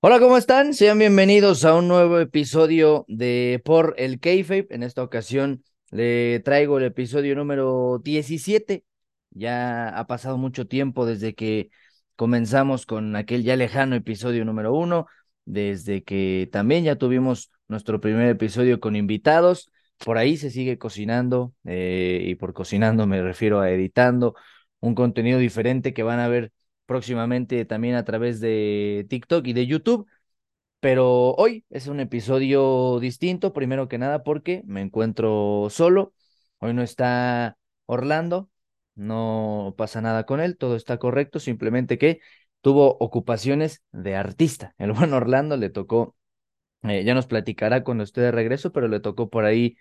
Hola, ¿cómo están? Sean bienvenidos a un nuevo episodio de Por el Kayfabe. En esta ocasión le traigo el episodio número 17. Ya ha pasado mucho tiempo desde que comenzamos con aquel ya lejano episodio número uno, desde que también ya tuvimos nuestro primer episodio con invitados. Por ahí se sigue cocinando eh, y por cocinando me refiero a editando un contenido diferente que van a ver próximamente también a través de TikTok y de YouTube. Pero hoy es un episodio distinto, primero que nada porque me encuentro solo. Hoy no está Orlando, no pasa nada con él, todo está correcto, simplemente que tuvo ocupaciones de artista. El buen Orlando le tocó, eh, ya nos platicará cuando esté de regreso, pero le tocó por ahí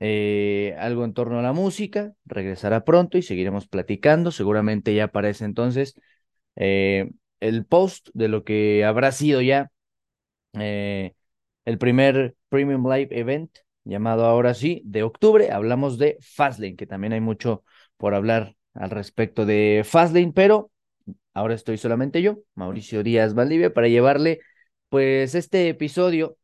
eh, algo en torno a la música, regresará pronto y seguiremos platicando, seguramente ya para ese entonces eh, el post de lo que habrá sido ya eh, el primer Premium Live Event llamado ahora sí de octubre. Hablamos de Fastlane, que también hay mucho por hablar al respecto de Fastlane, pero ahora estoy solamente yo, Mauricio Díaz Valdivia, para llevarle pues este episodio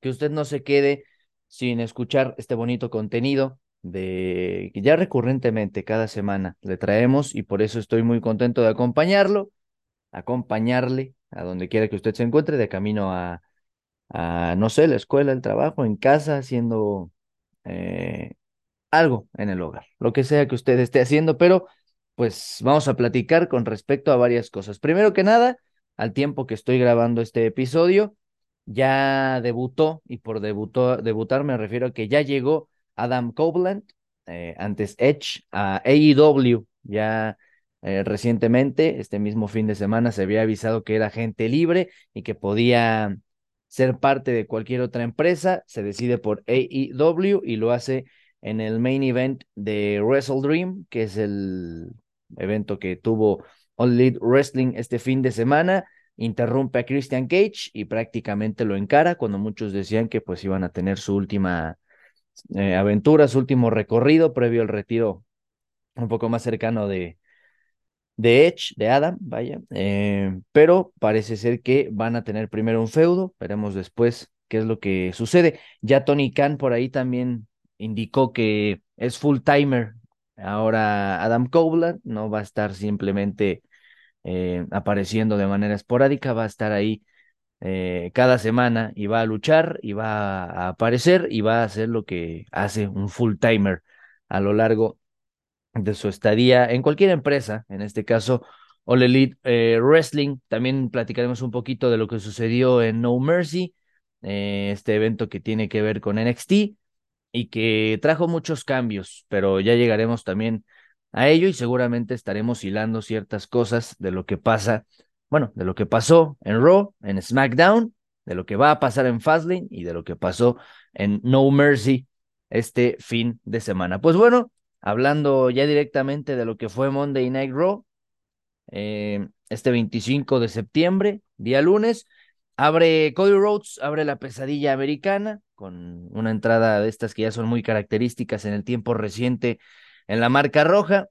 que usted no se quede sin escuchar este bonito contenido de que ya recurrentemente cada semana le traemos y por eso estoy muy contento de acompañarlo, acompañarle a donde quiera que usted se encuentre, de camino a, a no sé, la escuela, el trabajo, en casa, haciendo eh, algo en el hogar, lo que sea que usted esté haciendo, pero pues vamos a platicar con respecto a varias cosas. Primero que nada, al tiempo que estoy grabando este episodio, ya debutó, y por debutó, debutar me refiero a que ya llegó Adam Copeland, eh, antes Edge, a AEW, ya eh, recientemente, este mismo fin de semana, se había avisado que era gente libre y que podía ser parte de cualquier otra empresa, se decide por AEW y lo hace en el main event de Wrestle Dream, que es el evento que tuvo All Elite Wrestling este fin de semana interrumpe a Christian Cage y prácticamente lo encara cuando muchos decían que pues iban a tener su última eh, aventura, su último recorrido previo al retiro un poco más cercano de, de Edge, de Adam, vaya, eh, pero parece ser que van a tener primero un feudo, veremos después qué es lo que sucede. Ya Tony Khan por ahí también indicó que es full timer. Ahora Adam Copeland no va a estar simplemente eh, apareciendo de manera esporádica, va a estar ahí eh, cada semana y va a luchar y va a aparecer y va a hacer lo que hace un full timer a lo largo de su estadía en cualquier empresa, en este caso All Elite eh, Wrestling. También platicaremos un poquito de lo que sucedió en No Mercy, este evento que tiene que ver con NXT y que trajo muchos cambios, pero ya llegaremos también a ello y seguramente estaremos hilando ciertas cosas de lo que pasa, bueno, de lo que pasó en Raw, en SmackDown, de lo que va a pasar en Fastlane y de lo que pasó en No Mercy este fin de semana. Pues bueno, hablando ya directamente de lo que fue Monday Night Raw, eh, este 25 de septiembre, día lunes, abre Cody Rhodes, abre la pesadilla americana con una entrada de estas que ya son muy características en el tiempo reciente en la marca roja.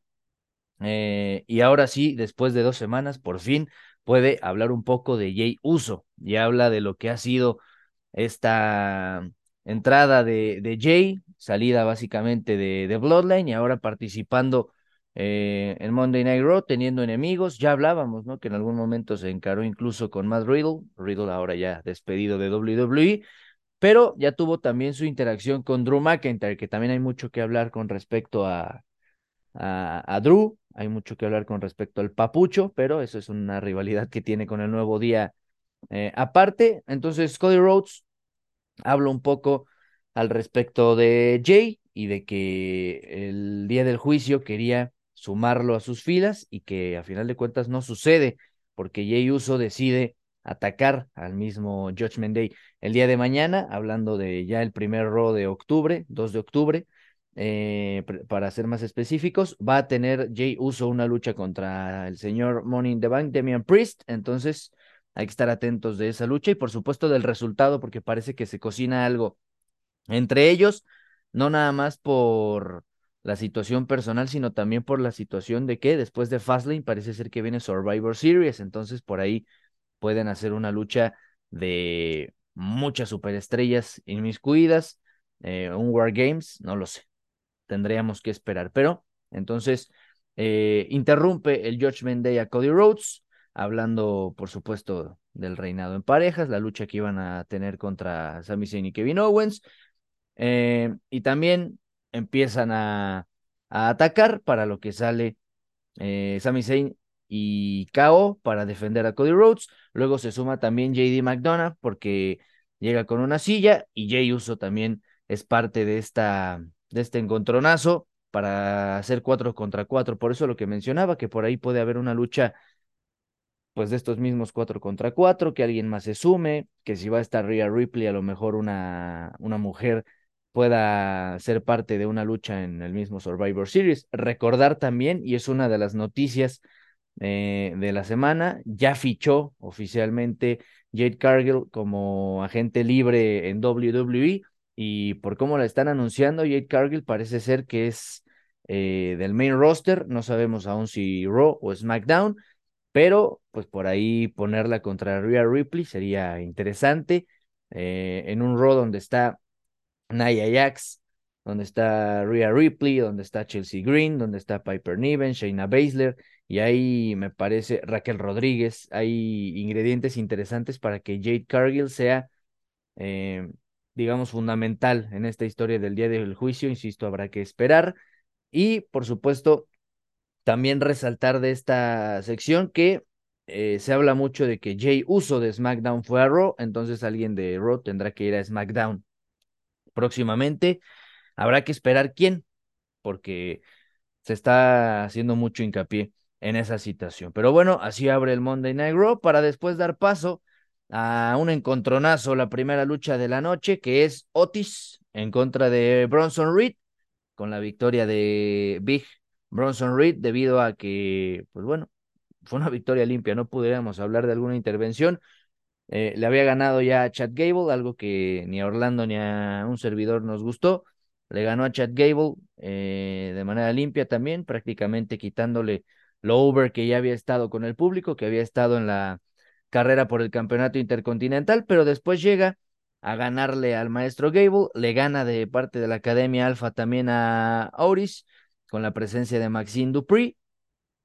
Eh, y ahora sí, después de dos semanas, por fin puede hablar un poco de Jay Uso y habla de lo que ha sido esta entrada de, Jay, salida básicamente de, Bloodline y ahora participando eh, en Monday Night Raw, teniendo enemigos. Ya hablábamos, ¿no? Que en algún momento se encaró incluso con Matt Riddle, Riddle ahora ya despedido de WWE, pero ya tuvo también su interacción con Drew McIntyre, que también hay mucho que hablar con respecto a, a, Drew. Hay mucho que hablar con respecto al Papucho, pero eso es una rivalidad que tiene con el nuevo día eh, aparte. Entonces, Cody Rhodes habla un poco al respecto de Jay y de que el día del juicio quería sumarlo a sus filas y que a final de cuentas no sucede porque Jay Uso decide atacar al mismo Judgment Day el día de mañana, hablando de ya el primer Raw de octubre, 2 de octubre, eh, para ser más específicos, va a tener Jay Uso una lucha contra el señor Money in the Bank, Damian Priest, entonces hay que estar atentos de esa lucha y por supuesto del resultado, porque parece que se cocina algo entre ellos, no nada más por la situación personal, sino también por la situación de que después de Fastlane parece ser que viene Survivor Series, entonces por ahí pueden hacer una lucha de muchas superestrellas inmiscuidas, eh, un War Games, no lo sé, tendríamos que esperar, pero entonces eh, interrumpe el Judgment Day a Cody Rhodes, hablando por supuesto del reinado en parejas, la lucha que iban a tener contra Sami Zayn y Kevin Owens, eh, y también empiezan a, atacar para lo que sale Sami Zayn y KO para defender a Cody Rhodes. Luego se suma también JD McDonough porque llega con una silla y Jay Uso también es parte de, esta, de este encontronazo para hacer cuatro contra cuatro. Por eso lo que mencionaba, que por ahí puede haber una lucha pues de estos mismos cuatro contra cuatro, que alguien más se sume, que si va a estar Rhea Ripley, a lo mejor una, una mujer pueda ser parte de una lucha en el mismo Survivor Series. Recordar también, y es una de las noticias eh, de la semana. Ya fichó oficialmente Jade Cargill como agente libre en WWE y por cómo la están anunciando, Jade Cargill parece ser que es eh, del main roster. No sabemos aún si Raw o SmackDown, pero pues por ahí ponerla contra Rhea Ripley sería interesante. Eh, en un Raw donde está Nia Jax, donde está Rhea Ripley, donde está Chelsea Green, donde está Piper Niven, Shayna Baszler y ahí me parece Raquel Rodríguez, hay ingredientes interesantes para que Jade Cargill sea, eh, digamos, fundamental en esta historia del día del juicio, insisto, habrá que esperar. Y, por supuesto, también resaltar de esta sección que eh, se habla mucho de que Jay Uso de SmackDown fue a Raw, entonces alguien de Raw tendrá que ir a SmackDown próximamente. Habrá que esperar quién, porque se está haciendo mucho hincapié en esa situación. Pero bueno, así abre el Monday Night Raw para después dar paso a un encontronazo, la primera lucha de la noche, que es Otis en contra de Bronson Reed, con la victoria de Big Bronson Reed, debido a que, pues bueno, fue una victoria limpia, no pudiéramos hablar de alguna intervención. Eh, le había ganado ya a Chad Gable, algo que ni a Orlando ni a un servidor nos gustó. Le ganó a Chad Gable eh, de manera limpia también, prácticamente quitándole lo over que ya había estado con el público, que había estado en la carrera por el campeonato intercontinental, pero después llega a ganarle al maestro Gable, le gana de parte de la Academia Alpha también a Oris, con la presencia de Maxine Dupree,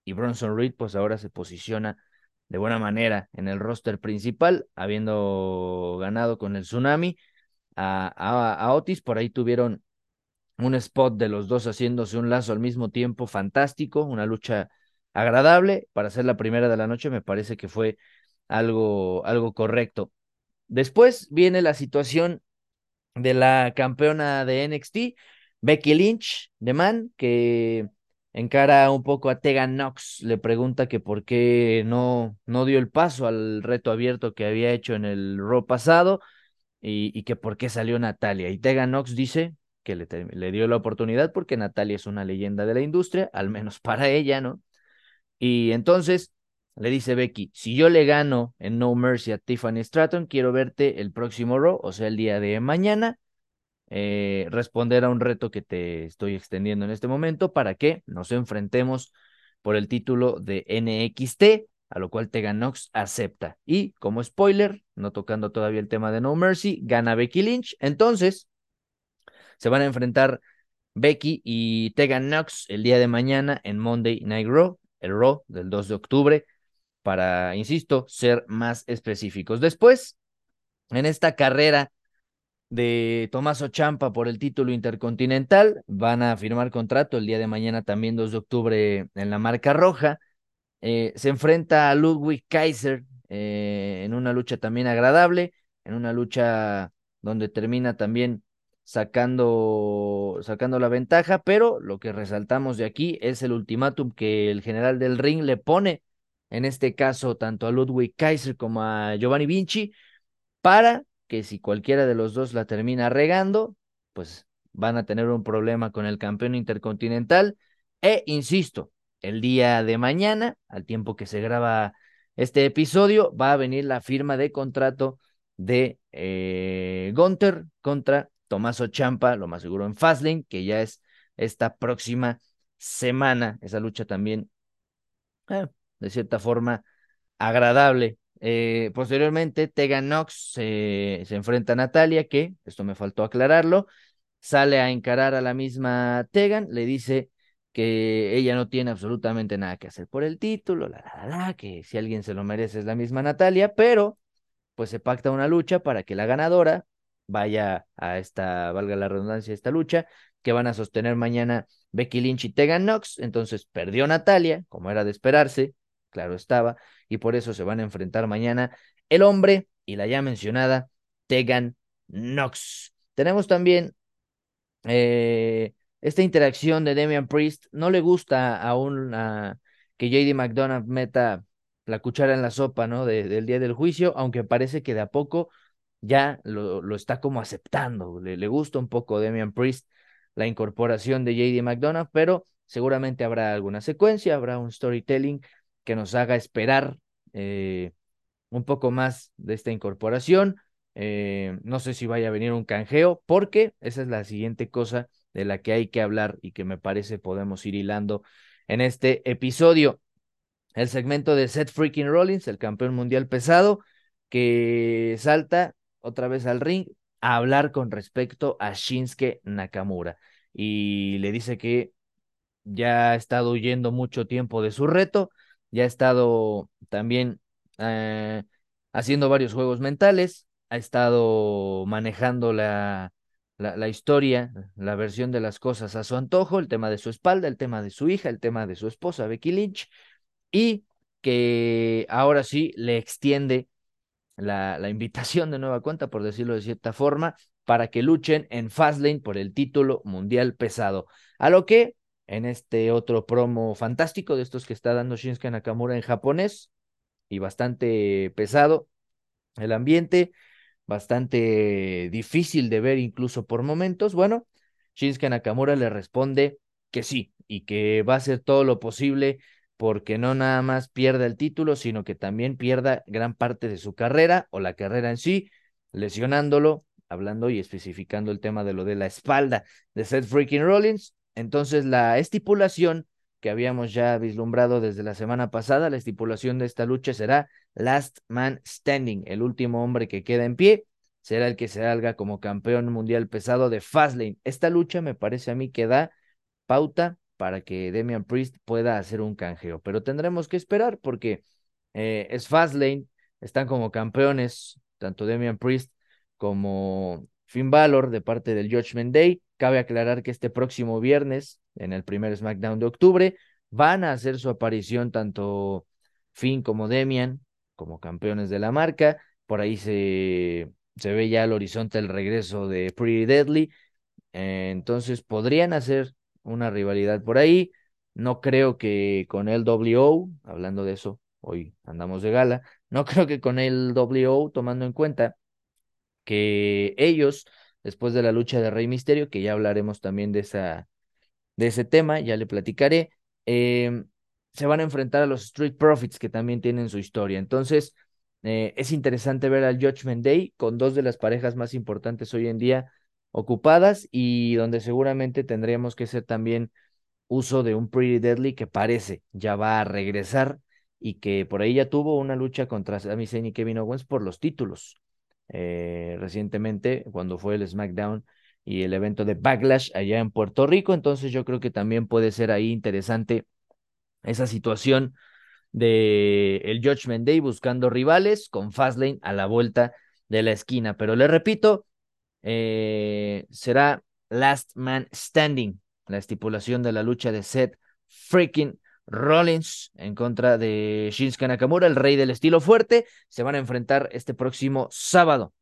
y Bronson Reed pues ahora se posiciona de buena manera en el roster principal, habiendo ganado con el Tsunami a, a Otis, por ahí tuvieron un spot de los dos haciéndose un lazo al mismo tiempo fantástico, una lucha agradable. Para ser la primera de la noche, me parece que fue algo, algo correcto. Después viene la situación de la campeona de NXT, Becky Lynch, de Man, que encara un poco a Tegan Knox, le pregunta que por qué no, no dio el paso al reto abierto que había hecho en el Raw pasado y, y que por qué salió Natalia. Y Tegan Knox dice que le, le dio la oportunidad porque Natalia es una leyenda de la industria, al menos para ella, ¿no? Y entonces le dice Becky, si yo le gano en No Mercy a Tiffany Stratton, quiero verte el próximo Raw, o sea, el día de mañana, eh, responder a un reto que te estoy extendiendo en este momento para que nos enfrentemos por el título de NXT, a lo cual Tegan Nox acepta. Y como spoiler, no tocando todavía el tema de No Mercy, gana Becky Lynch. Entonces, se van a enfrentar Becky y Tegan Nox el día de mañana en Monday Night Raw el Raw del 2 de octubre, para, insisto, ser más específicos. Después, en esta carrera de Tomaso Champa por el título intercontinental, van a firmar contrato el día de mañana, también 2 de octubre, en la marca roja. Eh, se enfrenta a Ludwig Kaiser eh, en una lucha también agradable, en una lucha donde termina también sacando, sacando la ventaja, pero lo que resaltamos de aquí es el ultimátum que el general del ring le pone, en este caso, tanto a Ludwig Kaiser como a Giovanni Vinci, para que si cualquiera de los dos la termina regando, pues van a tener un problema con el campeón intercontinental. E insisto, el día de mañana, al tiempo que se graba este episodio, va a venir la firma de contrato de eh, contra Tomaso Champa, lo más seguro en Fastlane, que ya es esta próxima semana. Esa lucha también, eh, de cierta forma, agradable eh, posteriormente Tegan Knox se enfrenta a Natalia, que, esto me faltó aclararlo, sale a encarar a la misma Tegan, le dice que ella no tiene absolutamente nada que hacer por el título, la, la, la, que si alguien se lo merece es la misma Natalia, pero pues se pacta una lucha para que la ganadora vaya a esta, valga la redundancia, esta lucha, que van a sostener mañana Becky Lynch y Tegan Knox. Entonces perdió Natalia, como era de esperarse, claro estaba, y por eso se van a enfrentar mañana el hombre y la ya mencionada Tegan Knox. Tenemos también eh, esta interacción de Damian Priest. No le gusta aún a que JD McDonough meta la cuchara en la sopa, ¿no? del día del juicio, aunque parece que de a poco ya lo, lo está como aceptando. Le, le, gusta un poco Damian Priest la incorporación de JD McDonough, pero seguramente habrá alguna secuencia, habrá un storytelling que nos haga esperar eh, un poco más de esta incorporación. Eh, no sé si vaya a venir un canjeo, porque esa es la siguiente cosa de la que hay que hablar y que me parece podemos ir hilando en este episodio. El segmento de Seth Freaking Rollins, el campeón mundial pesado, que salta otra vez al ring a hablar con respecto a Shinsuke Nakamura y le dice que ya ha estado huyendo mucho tiempo de su reto, ya ha estado también eh, haciendo varios juegos mentales, ha estado manejando la, la, la, historia, la versión de las cosas a su antojo, el tema de su espalda, el tema de su hija, el tema de su esposa Becky Lynch, y que ahora sí le extiende la, la invitación de nueva cuenta, por decirlo de cierta forma, para que luchen en Fastlane por el título mundial pesado. A lo que en este otro promo fantástico de estos que está dando Shinsuke Nakamura en japonés y bastante pesado el ambiente, bastante difícil de ver incluso por momentos. Bueno, Shinsuke Nakamura le responde que sí y que va a hacer todo lo posible porque no nada más pierda el título, sino que también pierda gran parte de su carrera o la carrera en sí, lesionándolo, hablando y especificando el tema de lo de la espalda de Seth Freaking Rollins. Entonces, la estipulación que habíamos ya vislumbrado desde la semana pasada, la estipulación de esta lucha será Last Man Standing, el último hombre que queda en pie, será el que se salga como campeón mundial pesado de Fastlane. Esta lucha me parece a mí que da pauta para que Damian Priest pueda hacer un canjeo. Pero tendremos que esperar porque eh, es Fastlane, están como campeones, tanto Damian Priest como Finn Balor de parte del Judgment Day. Cabe aclarar que este próximo viernes, en el primer SmackDown de octubre, van a hacer su aparición tanto Finn como Damian como campeones de la marca. Por ahí se, se ve ya al horizonte el regreso de Pretty Deadly. entonces podrían hacer una rivalidad por ahí. No creo que con el WO, hablando de eso, hoy andamos de gala, no creo que con el WO, tomando en cuenta que ellos, después de la lucha de Rey Misterio, que ya hablaremos también de, esa, de ese tema, ya le platicaré, eh, se van a enfrentar a los Street Profits, que también tienen su historia. Entonces, eh, es interesante ver al Judgment Day con dos de las parejas más importantes hoy en día ocupadas y donde seguramente tendríamos que hacer también uso de un Pretty Deadly que parece ya va a regresar y que por ahí ya tuvo una lucha contra Sami Zayn y Kevin Owens por los títulos eh, recientemente cuando fue el SmackDown y el evento de Backlash allá en Puerto Rico, entonces yo creo que también puede ser ahí interesante esa situación de el Judgment Day buscando rivales con Fastlane a la vuelta de la esquina, pero le repito, eh, será Last Man Standing, la estipulación de la lucha de Seth freaking Rollins en contra de Shinsuke Nakamura, el rey del estilo fuerte. Se van a enfrentar este próximo sábado,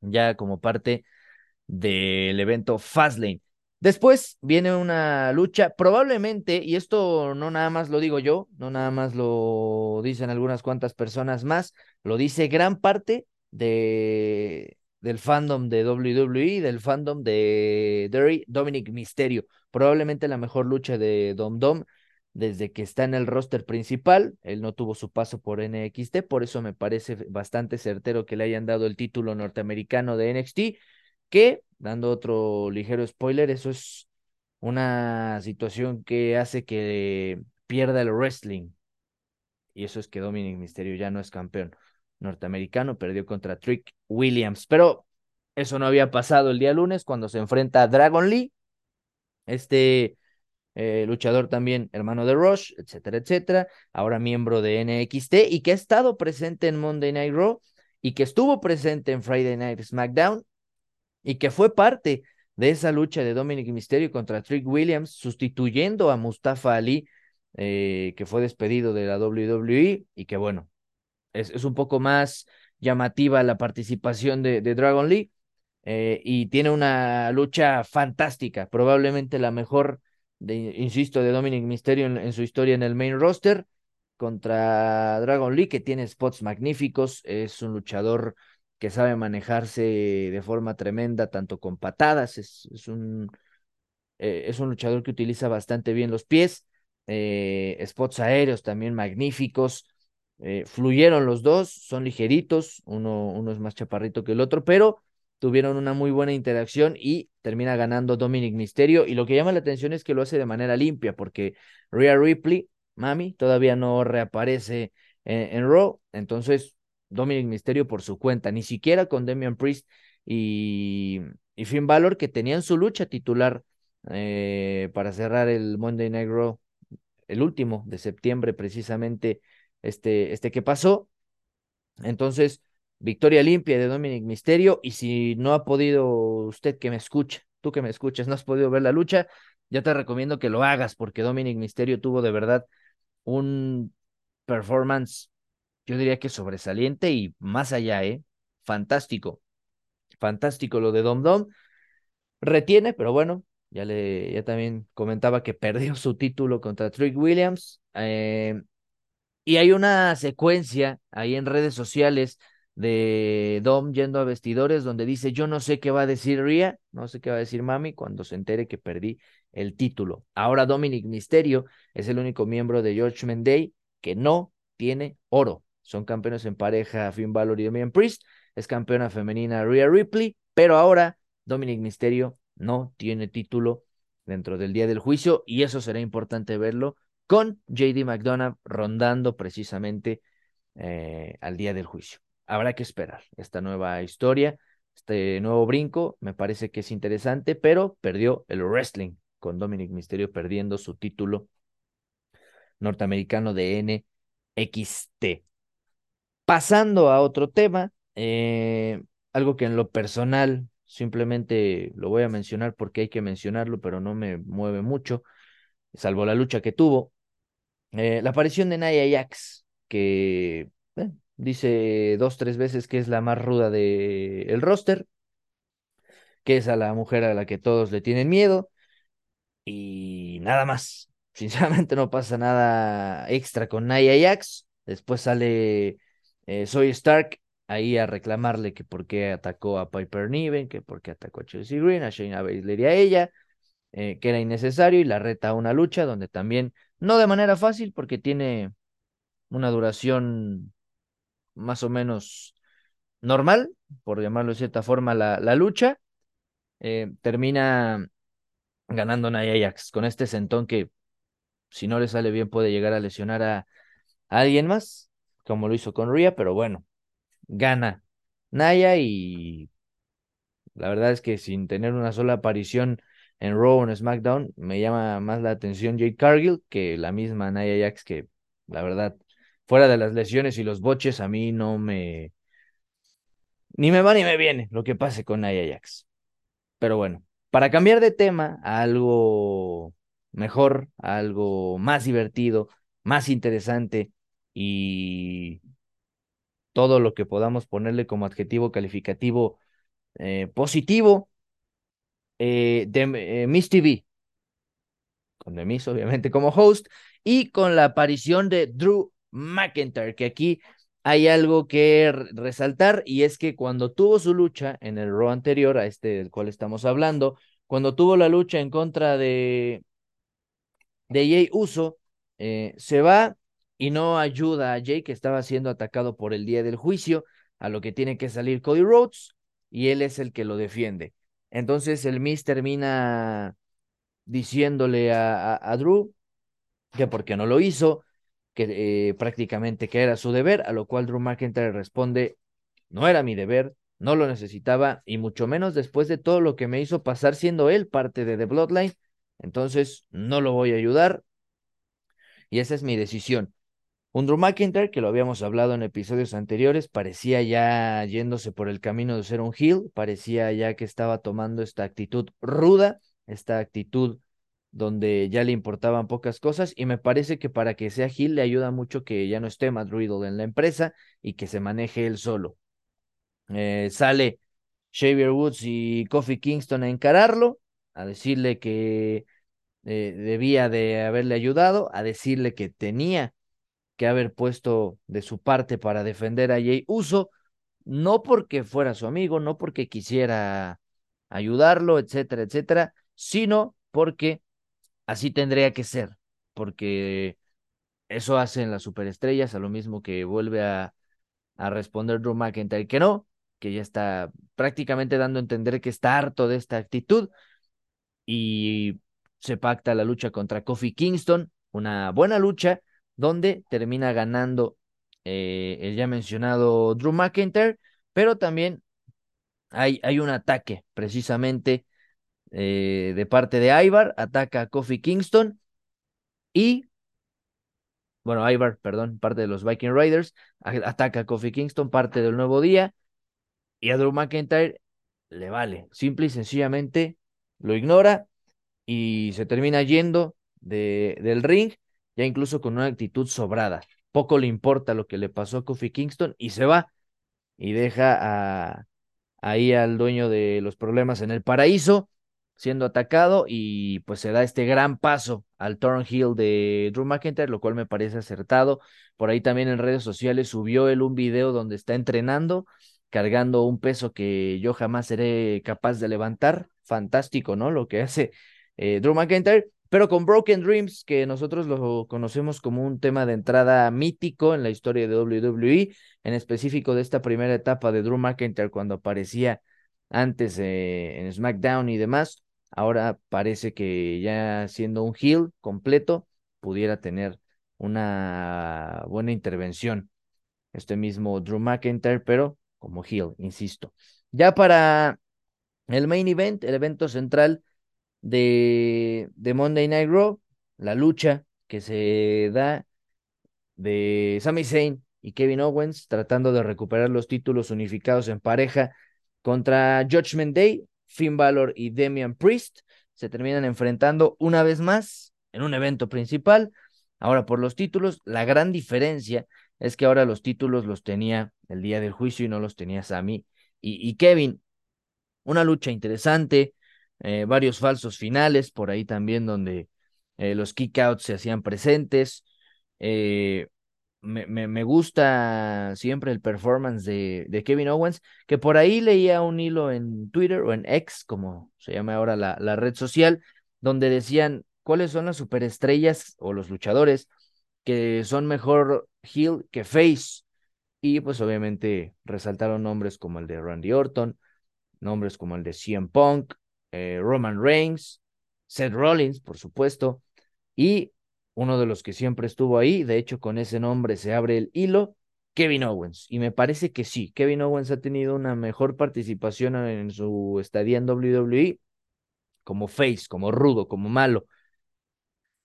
ya como parte del evento Fastlane. Después viene una lucha, probablemente, y esto no nada más lo digo yo, no nada más lo dicen algunas cuantas personas más, lo dice gran parte de del fandom de WWE, del fandom de Dominic Mysterio. Probablemente la mejor lucha de Dom Dom desde que está en el roster principal. Él no tuvo su paso por NXT, por eso me parece bastante certero que le hayan dado el título norteamericano de NXT, que, dando otro ligero spoiler, eso es una situación que hace que pierda el wrestling. y eso es que Dominic Mysterio ya no es campeón norteamericano, perdió contra Trick Williams, pero eso no había pasado el día lunes cuando se enfrenta a Dragon Lee, este eh, luchador también hermano de Rush, etcétera, etcétera, ahora miembro de NXT y que ha estado presente en Monday Night Raw y que estuvo presente en Friday Night SmackDown y que fue parte de esa lucha de Dominic Mysterio contra Trick Williams, sustituyendo a Mustafa Ali, eh, que fue despedido de la WWE y que bueno, es, es un poco más llamativa la participación de, Dragon Lee eh, y tiene una lucha fantástica, probablemente la mejor, insisto, de Dominic Mysterio en, su historia en el main roster contra Dragon Lee, que tiene spots magníficos, es un luchador que sabe manejarse de forma tremenda, tanto con patadas, es, es un, eh, es un luchador que utiliza bastante bien los pies, eh, spots aéreos también magníficos, eh, fluyeron los dos, son ligeritos, uno, uno es más chaparrito que el otro, pero tuvieron una muy buena interacción y termina ganando Dominic Mysterio. Y lo que llama la atención es que lo hace de manera limpia, porque Rhea Ripley, mami, todavía no reaparece en, en Raw. Entonces, Dominic Mysterio por su cuenta, ni siquiera con Damian Priest y, y Finn Balor, que tenían su lucha titular eh, para cerrar el Monday Night Raw, el último de septiembre, precisamente este, este que pasó. Entonces, victoria limpia de Dominic Mysterio. Y si no ha podido usted que me escuche, tú que me escuchas, no has podido ver la lucha, ya te recomiendo que lo hagas porque Dominic Mysterio tuvo de verdad un performance yo diría que sobresaliente y más allá, ¿eh? Fantástico. Fantástico lo de Dom Dom. Retiene, pero bueno, ya le, ya también comentaba que perdió su título contra Trick Williams. Eh, y hay una secuencia ahí en redes sociales de Dom yendo a vestidores donde dice, yo no sé qué va a decir Ria, no sé qué va a decir Mami cuando se entere que perdí el título. Ahora Dominic Misterio es el único miembro de George Day que no tiene oro. Son campeones en pareja Finn Balor y Damian Priest. Es campeona femenina Rhea Ripley, pero ahora Dominic Mysterio no tiene título dentro del día del juicio y eso será importante verlo con JD McDonough rondando precisamente eh, al día del juicio. Habrá que esperar esta nueva historia, este nuevo brinco, me parece que es interesante, pero perdió el wrestling con Dominic Mysterio perdiendo su título norteamericano de NXT. Pasando a otro tema, eh, algo que en lo personal simplemente lo voy a mencionar porque hay que mencionarlo, pero no me mueve mucho, salvo la lucha que tuvo. Eh, la aparición de Naya Jax, que dice dos, tres veces que es la más ruda del el roster, que es a la mujer a la que todos le tienen miedo, y nada más. Sinceramente no pasa nada extra con Naya Jax. Después sale eh, Soy Stark ahí a reclamarle que por qué atacó a Piper Niven, que por qué atacó a Chelsea Green, a Shayna Baszler y a ella, eh, que era innecesario y la reta a una lucha donde también, no de manera fácil porque tiene una duración más o menos normal, por llamarlo de cierta forma, la, la lucha, eh, termina ganando Nia Jax. Con este sentón que si no le sale bien puede llegar a lesionar a alguien más como lo hizo con Rhea, pero bueno, gana Naya y la verdad es que sin tener una sola aparición en Raw o en SmackDown, me llama más la atención Jake Cargill que la misma Naya Jax, que la verdad, fuera de las lesiones y los boches, a mí no me. Ni me va ni me viene lo que pase con Naya Jax. Pero bueno, para cambiar de tema a algo mejor, algo más divertido, más interesante, y todo lo que podamos ponerle como adjetivo calificativo eh, positivo eh, de eh, Miss TV, con The Miss obviamente como host, y con la aparición de Drew McIntyre, que aquí hay algo que resaltar y es que cuando tuvo su lucha en el Raw anterior a este del cual estamos hablando, cuando tuvo la lucha en contra de, de Jay Uso, se va y no ayuda a Jay que estaba siendo atacado por el día del juicio, a lo que tiene que salir Cody Rhodes y él es el que lo defiende. Entonces el Miss termina diciéndole a, a, Drew que porque no lo hizo, eh, prácticamente que era su deber, a lo cual Drew McIntyre responde, no era mi deber, no lo necesitaba y mucho menos después de todo lo que me hizo pasar siendo él parte de The Bloodline, entonces no lo voy a ayudar y esa es mi decisión. Un Drew McIntyre, que lo habíamos hablado en episodios anteriores, parecía ya yéndose por el camino de ser un heel, parecía ya que estaba tomando esta actitud ruda, esta actitud donde ya le importaban pocas cosas y me parece que para que sea heel le ayuda mucho que ya no esté Matt Riddle en la empresa y que se maneje él solo. Eh, sale Xavier Woods y Kofi Kingston a encararlo, a decirle que eh, debía de haberle ayudado, a decirle que tenía que haber puesto de su parte para defender a Jay Uso, no porque fuera su amigo, no porque quisiera ayudarlo, etcétera, etcétera, sino porque así tendría que ser, porque eso hacen las superestrellas, a lo mismo que vuelve a, responder Drew McIntyre que no, que ya está prácticamente dando a entender que está harto de esta actitud y se pacta la lucha contra Kofi Kingston, una buena lucha donde termina ganando eh, el ya mencionado Drew McIntyre, pero también hay, hay un ataque precisamente eh, de parte de Ivar, ataca a Kofi Kingston y, bueno, Ivar, perdón, parte de los Viking Riders, ataca a Kofi Kingston, parte del nuevo día, y a Drew McIntyre le vale, simple y sencillamente lo ignora y se termina yendo de, del ring, ya incluso con una actitud sobrada. Poco le importa lo que le pasó a Kofi Kingston y se va y deja a, ahí al dueño de los problemas en el paraíso siendo atacado y pues se da este gran paso al Hill de Drew McIntyre, lo cual me parece acertado. Por ahí también en redes sociales subió él un video donde está entrenando, cargando un peso que yo jamás seré capaz de levantar. Fantástico, ¿no? Lo que hace eh, Drew McIntyre, pero con Broken Dreams, que nosotros lo conocemos como un tema de entrada mítico en la historia de WWE, en específico de esta primera etapa de Drew McIntyre cuando aparecía antes eh, en SmackDown y demás. Ahora parece que ya siendo un heel completo, pudiera tener una buena intervención. Este mismo Drew McIntyre, pero como heel, insisto. Ya para el main event, el evento central de, de Monday Night Raw, la lucha que se da de Sami Zayn y Kevin Owens tratando de recuperar los títulos unificados en pareja contra Judgment Day, Finn Balor y Damian Priest. Se terminan enfrentando una vez más en un evento principal. Ahora por los títulos, la gran diferencia es que ahora los títulos los tenía el día del juicio y no los tenía Sami y, y Kevin. Una lucha interesante, eh, varios falsos finales, por ahí también donde eh, los kickouts se hacían presentes. Eh, me, me, gusta siempre el performance de, de, Kevin Owens, que por ahí leía un hilo en Twitter o en X, como se llama ahora la, la red social, donde decían cuáles son las superestrellas o los luchadores que son mejor heel que face. Y pues obviamente resaltaron nombres como el de Randy Orton, nombres como el de CM Punk, eh, Roman Reigns, Seth Rollins, por supuesto, y uno de los que siempre estuvo ahí, de hecho con ese nombre se abre el hilo, Kevin Owens. Y me parece que sí, Kevin Owens ha tenido una mejor participación en su estadía en WWE como face, como rudo, como malo.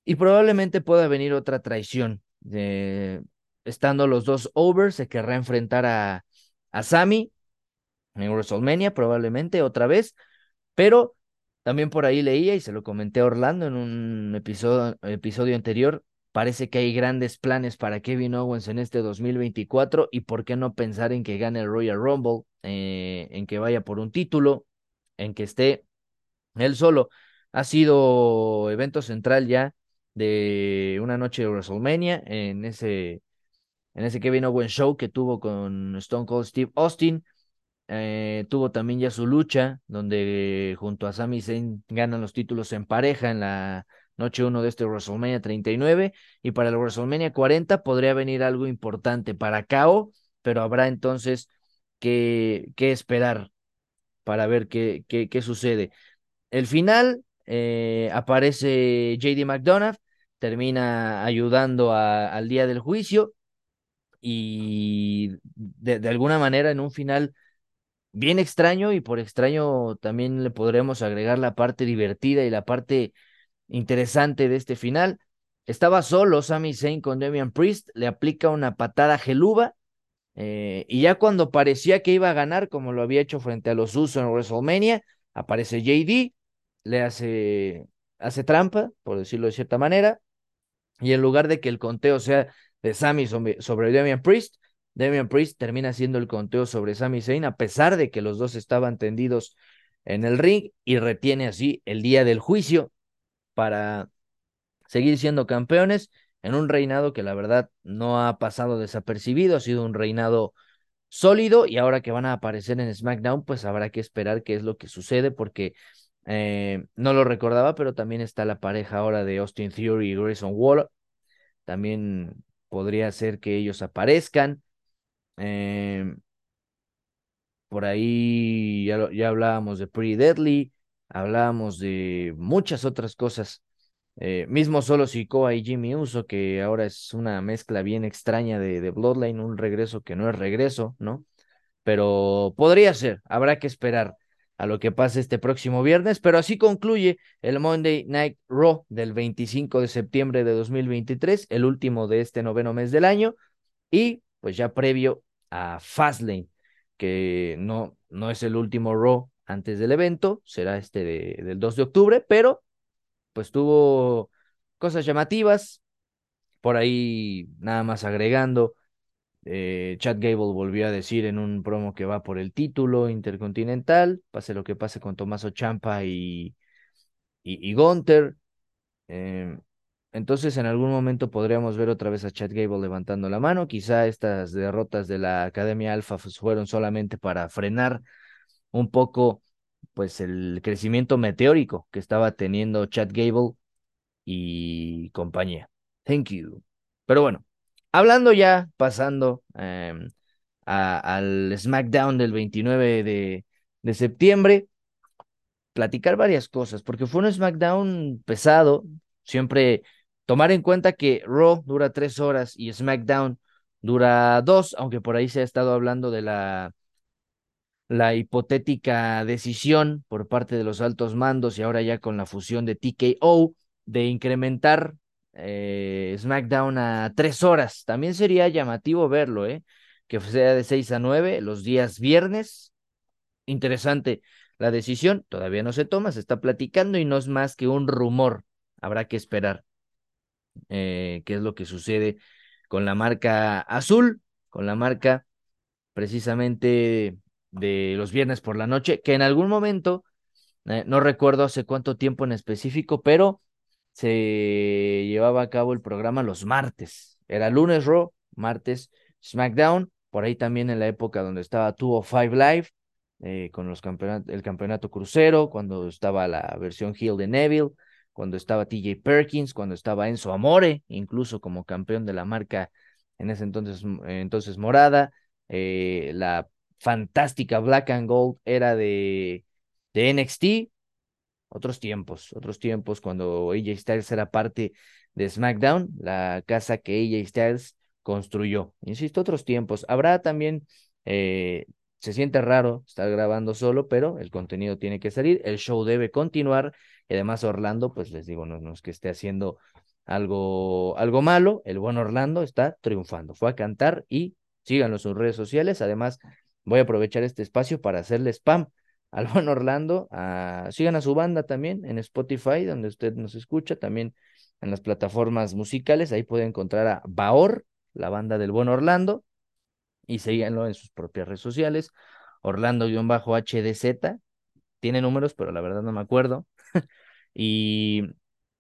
Y probablemente pueda venir otra traición. Estando los dos over, se querrá enfrentar a, a Sami en WrestleMania, probablemente otra vez. Pero también por ahí leía y se lo comenté a Orlando en un episodio, episodio anterior. Parece que hay grandes planes para Kevin Owens en este 2024 y por qué no pensar en que gane el Royal Rumble, eh, en que vaya por un título, en que esté él solo. Ha sido evento central ya de una noche de WrestleMania en ese, en ese Kevin Owens show que tuvo con Stone Cold Steve Austin. Eh, tuvo también ya su lucha, donde junto a Sami Zayn ganan los títulos en pareja en la noche 1 de este WrestleMania 39. Y para el WrestleMania 40 podría venir algo importante para KO, pero habrá entonces que, que esperar para ver qué, qué, sucede. El final eh, aparece JD McDonough, termina ayudando al día del juicio y de, alguna manera en un final bien extraño y por extraño también le podremos agregar la parte divertida y la parte interesante de este final. Estaba solo Sami Zayn con Damian Priest, le aplica una patada geluba eh, y ya cuando parecía que iba a ganar, como lo había hecho frente a los Usos en WrestleMania, aparece JD, le hace, hace trampa, por decirlo de cierta manera, y en lugar de que el conteo sea de Sami sobre, sobre Damian Priest, Damian Priest termina haciendo el conteo sobre Sami Zayn, a pesar de que los dos estaban tendidos en el ring, y retiene así el día del juicio para seguir siendo campeones en un reinado que la verdad no ha pasado desapercibido, ha sido un reinado sólido y ahora que van a aparecer en SmackDown, pues habrá que esperar qué es lo que sucede porque eh, no lo recordaba, pero también está la pareja ahora de Austin Theory y Grayson Waller. También podría ser que ellos aparezcan. Eh, por ahí ya, ya hablábamos de Pretty Deadly, hablábamos de muchas otras cosas eh, mismo solo Sikoa y Jimmy Uso, que ahora es una mezcla bien extraña de, de, Bloodline, un regreso que no es regreso, ¿no? Pero podría ser, habrá que esperar a lo que pase este próximo viernes, pero así concluye el Monday Night Raw del 25 de septiembre de 2023, el último de este noveno mes del año, y pues ya previo a Fastlane, que no, no es el último Raw antes del evento, será este de, del 2 de octubre, pero pues tuvo cosas llamativas. Por ahí, nada más agregando, eh, Chad Gable volvió a decir en un promo que va por el título intercontinental, pase lo que pase con Tomaso Champa y, y. Em, entonces, en algún momento podríamos ver otra vez a Chad Gable levantando la mano. Quizá estas derrotas de la Academia Alpha pues, fueron solamente para frenar un poco pues el crecimiento meteórico que estaba teniendo Chad Gable y compañía. Thank you. Pero bueno, hablando ya, pasando em, al SmackDown del 29 de, de septiembre, platicar varias cosas, porque fue un SmackDown pesado, siempre tomar en cuenta que Raw dura tres horas y SmackDown dura dos, aunque por ahí se ha estado hablando de la la hipotética decisión por parte de los altos mandos y ahora ya con la fusión de TKO de incrementar eh, SmackDown a tres horas. También sería llamativo verlo, ¿eh? Que sea de seis a nueve los días viernes. Interesante la decisión, todavía no se toma, se está platicando y no es más que un rumor. Habrá que esperar eh, qué es lo que sucede con la marca azul, con la marca precisamente de los viernes por la noche, que en algún momento, eh, no recuerdo hace cuánto tiempo en específico, pero se llevaba a cabo el programa los martes. Era lunes Raw, martes SmackDown, por ahí también en la época donde estaba 205 Live, eh, con los el campeonato crucero, cuando estaba la versión heel de Neville, cuando estaba TJ Perkins, cuando estaba Enzo Amore, incluso como campeón de la marca en ese entonces, entonces morada, eh, la fantástica Black and Gold era de, de NXT. Otros tiempos, otros tiempos cuando AJ Styles era parte de SmackDown, la casa que AJ Styles construyó. Insisto, otros tiempos. Habrá también, eh, se siente raro estar grabando solo, pero el contenido tiene que salir, el show debe continuar. Y además Orlando, pues les digo, no, no es que esté haciendo algo, algo malo, el buen Orlando está triunfando. Fue a cantar y síganlo en sus redes sociales. Además, voy a aprovechar este espacio para hacerle spam al buen Orlando. sigan a su banda también en Spotify, donde usted nos escucha, también en las plataformas musicales. Ahí puede encontrar a Baor, la banda del buen Orlando, y síganlo en sus propias redes sociales. Orlando-HDZ. Tiene números, pero la verdad no me acuerdo. y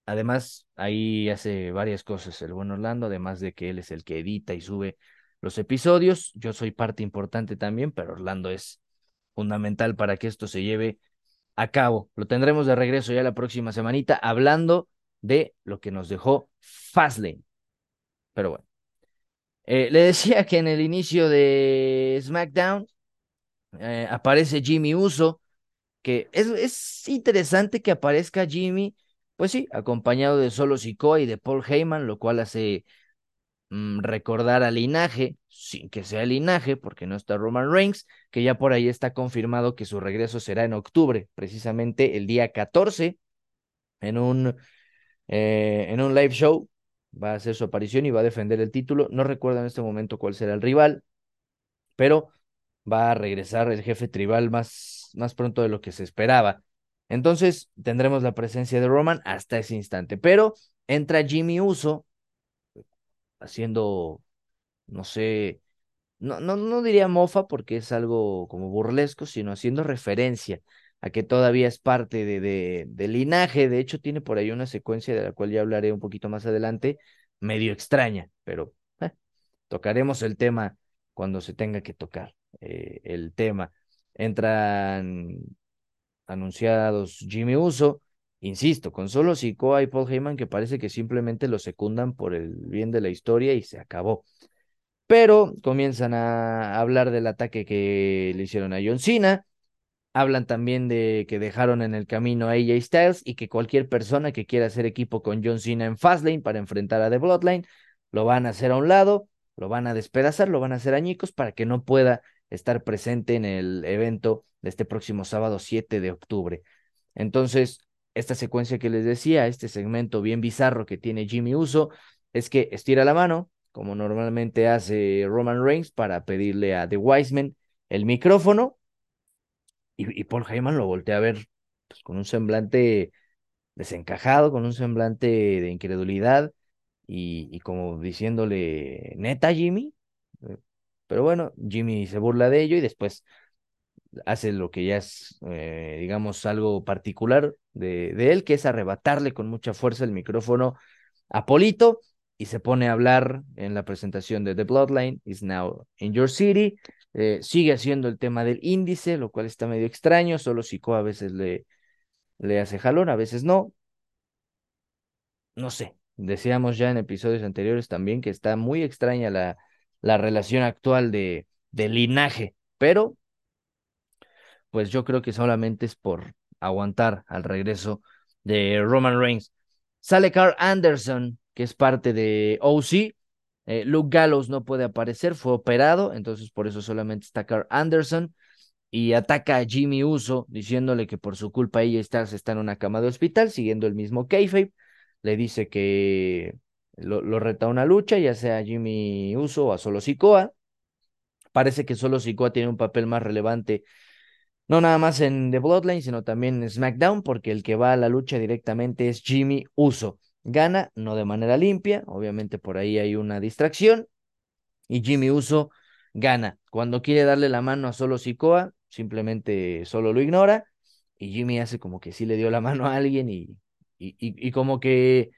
además, ahí hace varias cosas el buen Orlando, además de que él es el que edita y sube los episodios. Yo soy parte importante también, pero Orlando es fundamental para que esto se lleve a cabo. Lo tendremos de regreso ya la próxima semanita hablando de lo que nos dejó Fastlane. Pero bueno. Eh, le decía que en el inicio de SmackDown eh, aparece Jimmy Uso, que es, es interesante que aparezca Jimmy pues sí, acompañado de Solo Sikoa y de Paul Heyman, lo cual hace mm, recordar al linaje, sin que sea linaje, porque no está Roman Reigns, que ya por ahí está confirmado que su regreso será en octubre, precisamente el día 14, en un, eh, en un live show. Va a hacer su aparición y va a defender el título. No recuerdo en este momento cuál será el rival, pero va a regresar el jefe tribal más, más pronto de lo que se esperaba. Entonces tendremos la presencia de Roman hasta ese instante, pero entra Jimmy Uso haciendo, no sé, no, no, no diría mofa porque es algo como burlesco, sino haciendo referencia a que todavía es parte de, de, de linaje. De hecho, tiene por ahí una secuencia de la cual ya hablaré un poquito más adelante, medio extraña, pero eh, tocaremos el tema cuando se tenga que tocar eh, el tema. Entran anunciados Jimmy Uso, insisto, con solo Sikoa y Paul Heyman que parece que simplemente lo secundan por el bien de la historia y se acabó. Pero comienzan a hablar del ataque que le hicieron a John Cena, hablan también de que dejaron en el camino a AJ Styles y que cualquier persona que quiera hacer equipo con John Cena en Fastlane para enfrentar a The Bloodline, lo van a hacer a un lado, lo van a despedazar, lo van a hacer añicos para que no pueda estar presente en el evento de este próximo sábado 7 de octubre. Entonces, esta secuencia que les decía, este segmento bien bizarro que tiene Jimmy Uso, es que estira la mano, como normalmente hace Roman Reigns, para pedirle a The Wiseman el micrófono, y, Paul Heyman lo voltea a ver pues, con un semblante desencajado, con un semblante de incredulidad, y, y como diciéndole, neta, Jimmy, pero bueno, Jimmy se burla de ello y después hace lo que ya es, eh, digamos, algo particular de, de, él, que es arrebatarle con mucha fuerza el micrófono a Polito y se pone a hablar en la presentación de The Bloodline, is now in your city. Eh, sigue haciendo el tema del índice, lo cual está medio extraño, solo Sico a veces le, le hace jalón, a veces no. No sé, decíamos ya en episodios anteriores también que está muy extraña la, la relación actual de, de linaje, pero pues yo creo que solamente es por aguantar al regreso de Roman Reigns. Sale Carl Anderson, que es parte de OC. Eh, Luke Gallows no puede aparecer, fue operado, entonces por eso solamente está Carl Anderson. Y ataca a Jimmy Uso, diciéndole que por su culpa ella está, está en una cama de hospital, siguiendo el mismo kayfabe. Le dice que lo, reta a una lucha, ya sea Jimmy Uso o a Solo Sikoa. Parece que Solo Sikoa tiene un papel más relevante, no nada más en The Bloodline, sino también en SmackDown, porque el que va a la lucha directamente es Jimmy Uso. Gana, no de manera limpia, obviamente por ahí hay una distracción, y Jimmy Uso gana. Cuando quiere darle la mano a Solo Sikoa, simplemente solo lo ignora, y Jimmy hace como que sí le dio la mano a alguien y, y, y como que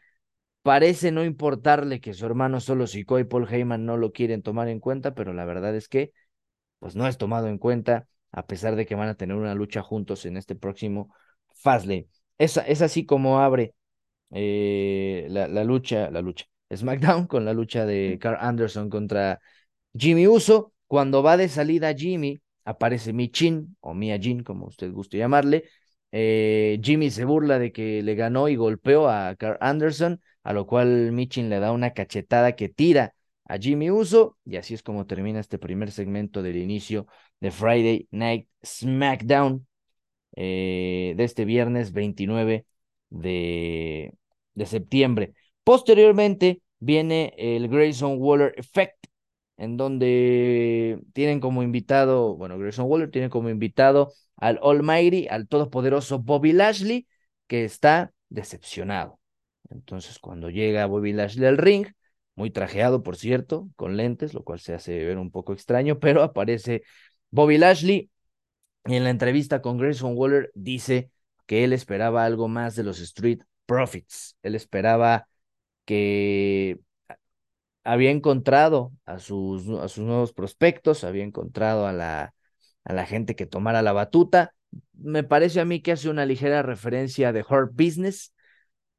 Parece no importarle que su hermano solo Sikoa y Paul Heyman no lo quieren tomar en cuenta, pero la verdad es que pues no es tomado en cuenta a pesar de que van a tener una lucha juntos en este próximo Fastlane. Es, es así como abre eh, la, la, lucha, la lucha, SmackDown con la lucha de Carl Anderson contra Jimmy Uso. Cuando va de salida Jimmy, aparece Michin o Mia Jin, como usted guste llamarle. Eh, Jimmy se burla de que le ganó y golpeó a Carl Anderson a lo cual Michin le da una cachetada que tira a Jimmy Uso y así es como termina este primer segmento del inicio de Friday Night SmackDown eh, de este viernes 29 de, de septiembre. Posteriormente viene el Grayson Waller Effect, en donde tienen como invitado, bueno, Grayson Waller tiene como invitado al Almighty, al todopoderoso Bobby Lashley, que está decepcionado. Entonces, cuando llega Bobby Lashley al ring, muy trajeado, por cierto, con lentes, lo cual se hace ver un poco extraño, pero aparece Bobby Lashley y en la entrevista con Grayson Waller dice que él esperaba algo más de los Street Profits. Él esperaba que había encontrado a sus, nuevos prospectos, había encontrado a la, gente que tomara la batuta. Me parece a mí que hace una ligera referencia de Hurt Business,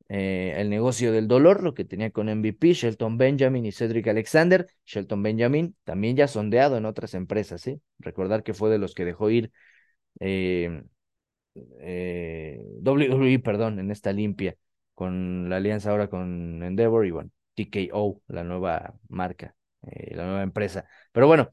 eh, el negocio del dolor, lo que tenía con MVP, Shelton Benjamin y Cedric Alexander. Shelton Benjamin también ya sondeado en otras empresas, ¿sí? Recordar que fue de los que dejó ir eh, eh, WWE, perdón, en esta limpia con la alianza ahora con Endeavor y bueno, TKO, la nueva marca, eh, la nueva empresa. Pero bueno,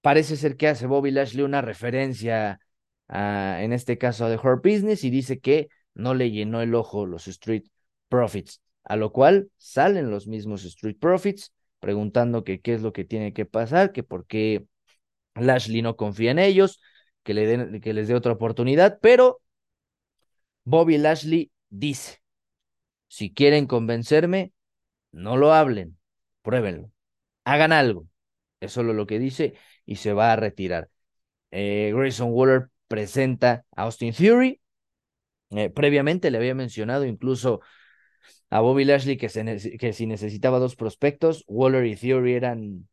parece ser que hace Bobby Lashley una referencia a, en este caso a The Hurt Business y dice que no le llenó el ojo los Street Profits, a lo cual salen los mismos Street Profits preguntando que qué es lo que tiene que pasar, que por qué Lashley no confía en ellos, que, le den, que les dé otra oportunidad, pero Bobby Lashley dice, si quieren convencerme, no lo hablen, pruébenlo, hagan algo. Es solo lo que dice y se va a retirar. Eh, Grayson Waller presenta a Austin Theory. Eh, previamente le había mencionado incluso a Bobby Lashley que, que si necesitaba dos prospectos, Waller y Theory eran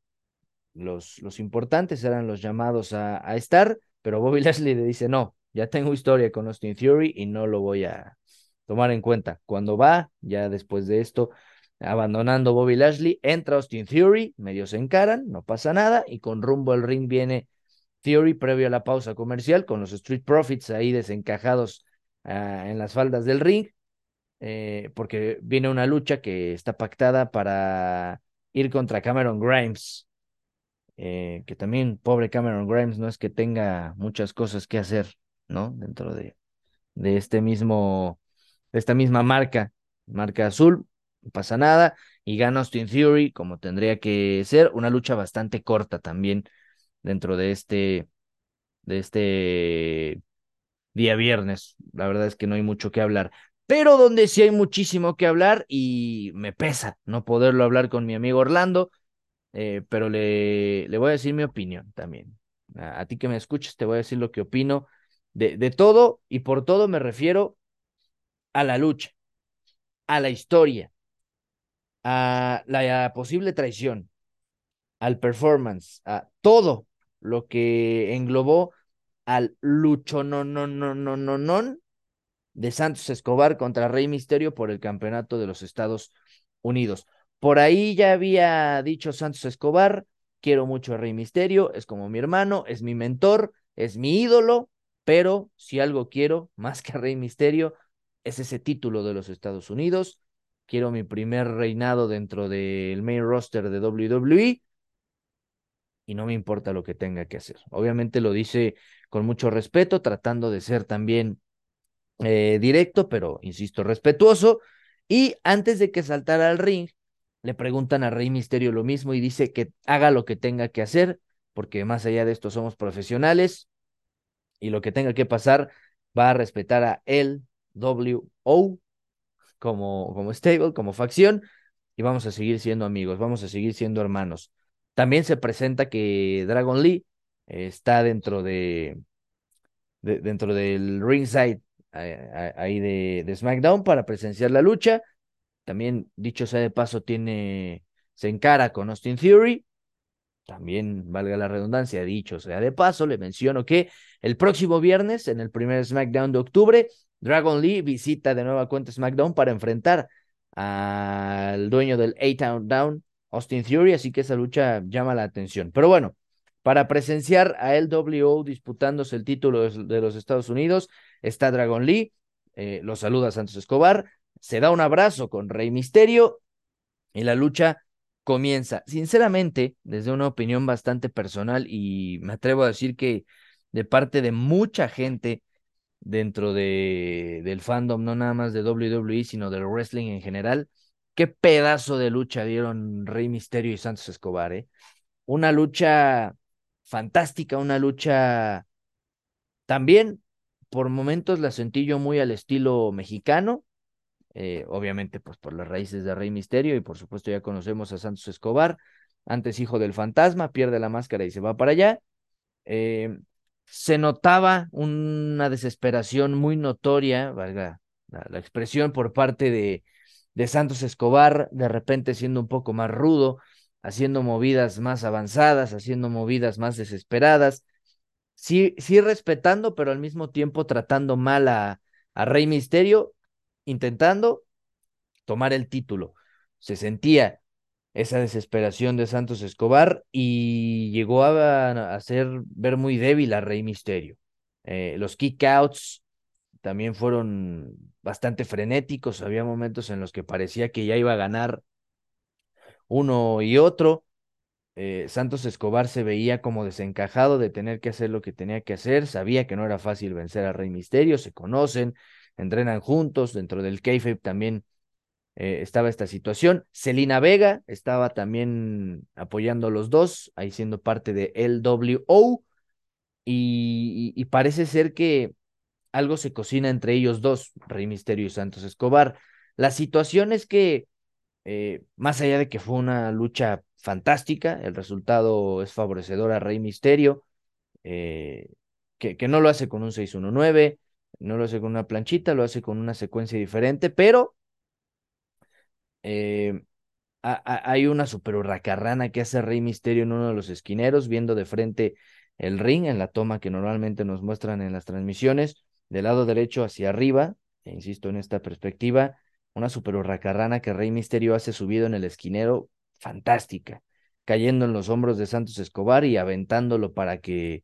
los, los importantes, eran los llamados a, a estar, pero Bobby Lashley le dice, no, ya tengo historia con Austin Theory y no lo voy a tomar en cuenta. Cuando va, ya después de esto, abandonando Bobby Lashley, entra Austin Theory, medio se encaran, no pasa nada, y con rumbo al ring viene Theory previo a la pausa comercial, con los Street Profits ahí desencajados ah, en las faldas del ring, eh, porque viene una lucha que está pactada para ir contra Cameron Grimes. Eh, que también, pobre Cameron Grimes, no es que tenga muchas cosas que hacer, ¿no? Dentro de, de este mismo, de esta misma marca, marca azul, no pasa nada, y gana Austin Theory como tendría que ser, una lucha bastante corta también dentro de este, de este día viernes. La verdad es que no hay mucho que hablar. Pero donde sí hay muchísimo que hablar y me pesa no poderlo hablar con mi amigo Orlando, eh, pero le, le voy a decir mi opinión también. A, ti que me escuches, te voy a decir lo que opino de, de todo y por todo me refiero a la lucha, a la historia, a la posible traición, al performance, a todo lo que englobó al lucho de Santos Escobar contra Rey Misterio por el campeonato de los Estados Unidos. Por ahí ya había dicho Santos Escobar, quiero mucho a Rey Misterio, es como mi hermano, es mi mentor, es mi ídolo, pero si algo quiero más que a Rey Misterio es ese título de los Estados Unidos. Quiero mi primer reinado dentro del main roster de WWE y no me importa lo que tenga que hacer. Obviamente lo dice con mucho respeto, tratando de ser también eh, directo, pero insisto, respetuoso. Y antes de que saltara al ring, le preguntan a Rey Misterio lo mismo y dice que haga lo que tenga que hacer, porque más allá de esto somos profesionales y lo que tenga que pasar va a respetar a él, WO, como, como stable, como facción, y vamos a seguir siendo amigos, vamos a seguir siendo hermanos. También se presenta que Dragon Lee está dentro de, dentro del ringside ahí de, de, SmackDown para presenciar la lucha. También, dicho sea de paso, tiene, se encara con Austin Theory. También, valga la redundancia, dicho sea de paso, le menciono que el próximo viernes, en el primer SmackDown de octubre, Dragon Lee visita de nueva cuenta SmackDown para enfrentar al dueño del A-Town Down, Austin Theory, así que esa lucha llama la atención. Pero bueno, para presenciar a LWO disputándose el título de los Estados Unidos, está Dragon Lee, eh, lo saluda Santos Escobar, se da un abrazo con Rey Misterio y la lucha comienza. Sinceramente, desde una opinión bastante personal y me atrevo a decir que de parte de mucha gente dentro de, del fandom, no nada más de WWE, sino del wrestling en general, Qué pedazo de lucha dieron Rey Misterio y Santos Escobar, ¿eh? Una lucha fantástica, una lucha también, por momentos la sentí yo muy al estilo mexicano, eh, obviamente pues por las raíces de Rey Misterio y por supuesto ya conocemos a Santos Escobar, antes hijo del fantasma, pierde la máscara y se va para allá. Eh, se notaba una desesperación muy notoria, valga la expresión, por parte de, de Santos Escobar, de repente siendo un poco más rudo, haciendo movidas más avanzadas, haciendo movidas más desesperadas, sí, sí respetando, pero al mismo tiempo tratando mal a, a Rey Misterio, intentando tomar el título. Se sentía esa desesperación de Santos Escobar y llegó a, hacer ver muy débil a Rey Misterio. Eh, los kickouts también fueron bastante frenéticos, había momentos en los que parecía que ya iba a ganar uno y otro. Eh, Santos Escobar se veía como desencajado de tener que hacer lo que tenía que hacer, sabía que no era fácil vencer a Rey Misterio, se conocen, entrenan juntos, dentro del kayfabe también eh, estaba esta situación. Celina Vega estaba también apoyando a los dos, ahí siendo parte de LWO, y, y parece ser que algo se cocina entre ellos dos, Rey Misterio y Santos Escobar. La situación es que, eh, más allá de que fue una lucha fantástica, el resultado es favorecedor a Rey Misterio, eh, que, que, no lo hace con un 619, no lo hace con una planchita, lo hace con una secuencia diferente, pero eh, hay una super hurracarrana que hace Rey Misterio en uno de los esquineros, viendo de frente el ring en la toma que normalmente nos muestran en las transmisiones del lado derecho hacia arriba, e insisto en esta perspectiva, una super hurracarrana que Rey Misterio hace subido en el esquinero, fantástica, cayendo en los hombros de Santos Escobar y aventándolo para que,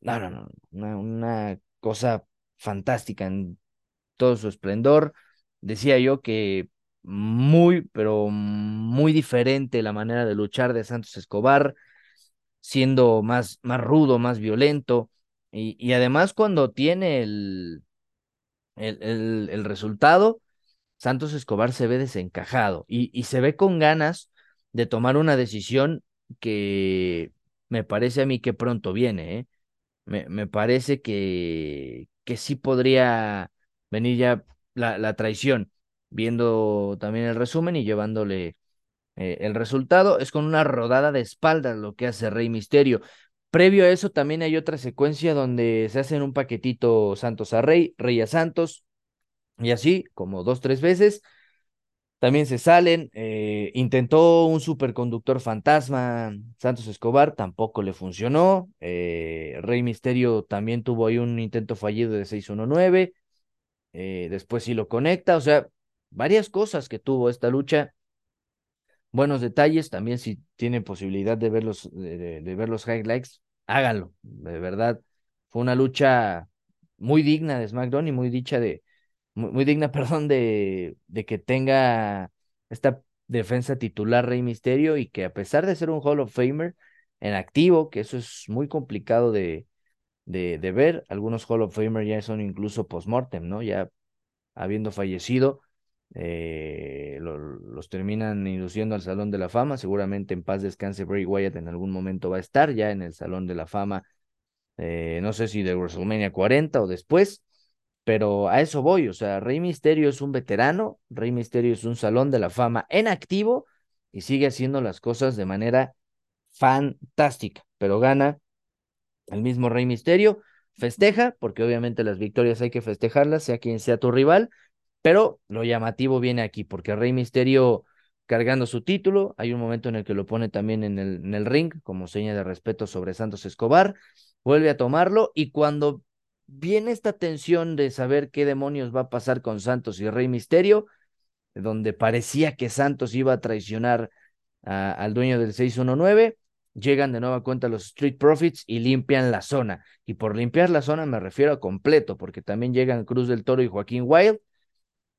no, no, no, una, una cosa fantástica en todo su esplendor. Decía yo que muy, pero muy diferente la manera de luchar de Santos Escobar, siendo más, más rudo, más violento, y, además cuando tiene el, el, el, resultado, Santos Escobar se ve desencajado y, y se ve con ganas de tomar una decisión que me parece a mí que pronto viene. ¿eh? Me, me, parece que, que sí podría venir ya la, traición, viendo también el resumen y llevándole eh, el resultado. Es con una rodada de espaldas lo que hace Rey Misterio. Previo a eso también hay otra secuencia donde se hacen un paquetito Santos a Rey, Rey a Santos, y así como dos, tres veces. También se salen. Eh, intentó un superconductor fantasma, Santos Escobar, tampoco le funcionó. Eh, Rey Misterio también tuvo ahí un intento fallido de 619. Eh, después sí lo conecta. O sea, varias cosas que tuvo esta lucha buenos detalles. También si tienen posibilidad de ver los, de, ver los highlights, háganlo. De verdad, fue una lucha muy digna de SmackDown y muy dicha de, muy, digna, perdón, de, de que tenga esta defensa titular Rey Misterio y que a pesar de ser un Hall of Famer en activo, que eso es muy complicado de, de, de ver, algunos Hall of Famer ya son incluso post-mortem, ¿no? Ya habiendo fallecido, eh, los terminan induciendo al Salón de la Fama. Seguramente en paz descanse Bray Wyatt en algún momento va a estar ya en el Salón de la Fama. Eh, no sé si de WrestleMania 40 o después, pero a eso voy. O sea, Rey Misterio es un veterano, Rey Misterio es un Salón de la Fama en activo y sigue haciendo las cosas de manera fantástica, pero gana el mismo Rey Misterio. Festeja, porque obviamente las victorias hay que festejarlas, sea quien sea tu rival, pero lo llamativo viene aquí, porque Rey Misterio cargando su título, hay un momento en el que lo pone también en el, en el ring como seña de respeto sobre Santos Escobar, vuelve a tomarlo y cuando viene esta tensión de saber qué demonios va a pasar con Santos y Rey Misterio, donde parecía que Santos iba a traicionar al dueño del 619, llegan de nueva cuenta los Street Profits y limpian la zona. Y por limpiar la zona me refiero a completo, porque también llegan Cruz del Toro y Joaquín Wild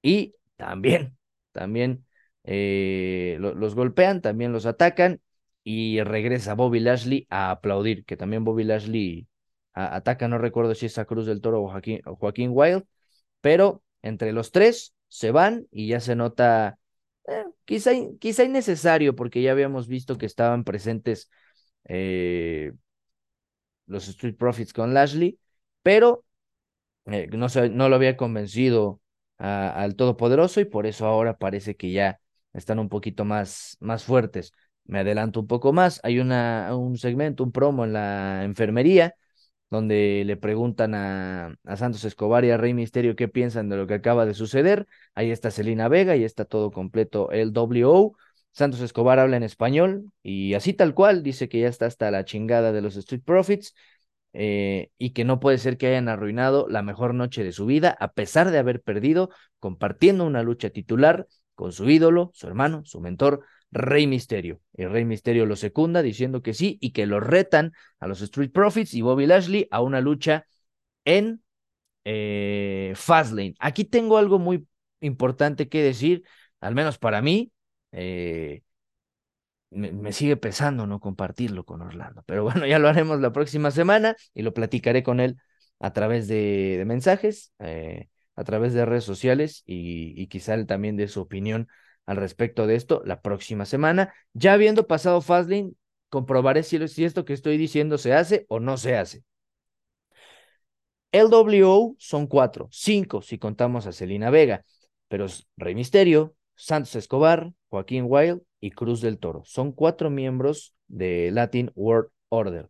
y también, también eh, los golpean, también los atacan y regresa Bobby Lashley a aplaudir, que también Bobby Lashley ataca, no recuerdo si es a Cruz del Toro o Joaquín, o Joaquín Wild, pero entre los tres se van y ya se nota eh, quizá, quizá innecesario porque ya habíamos visto que estaban presentes eh, los Street Profits con Lashley, pero no, no lo había convencido al Todopoderoso y por eso ahora parece que ya están un poquito más, más fuertes. Me adelanto un poco más, hay una, un segmento, un promo en la enfermería donde le preguntan a, a, Santos Escobar y a Rey Misterio qué piensan de lo que acaba de suceder. Ahí está Celina Vega y está todo completo el WO. Santos Escobar habla en español y así tal cual dice que ya está hasta la chingada de los Street Profits eh, y que no puede ser que hayan arruinado la mejor noche de su vida, a pesar de haber perdido, compartiendo una lucha titular con su ídolo, su hermano, su mentor, Rey Misterio. El Rey Misterio lo secunda diciendo que sí y que lo retan a los Street Profits y Bobby Lashley a una lucha en eh, Fastlane. Aquí tengo algo muy importante que decir, al menos para mí. Eh, me, sigue pesando no compartirlo con Orlando. Pero bueno, ya lo haremos la próxima semana y lo platicaré con él a través de, mensajes, eh, a través de redes sociales y, quizá él también de su opinión al respecto de esto la próxima semana. Ya habiendo pasado Fastlane, comprobaré si, esto que estoy diciendo se hace o no se hace. LWO son cuatro, cinco si contamos a Celina Vega, pero Rey Misterio, Santos Escobar, Joaquín Wild y Cruz del Toro. Son cuatro miembros de Latin World Order.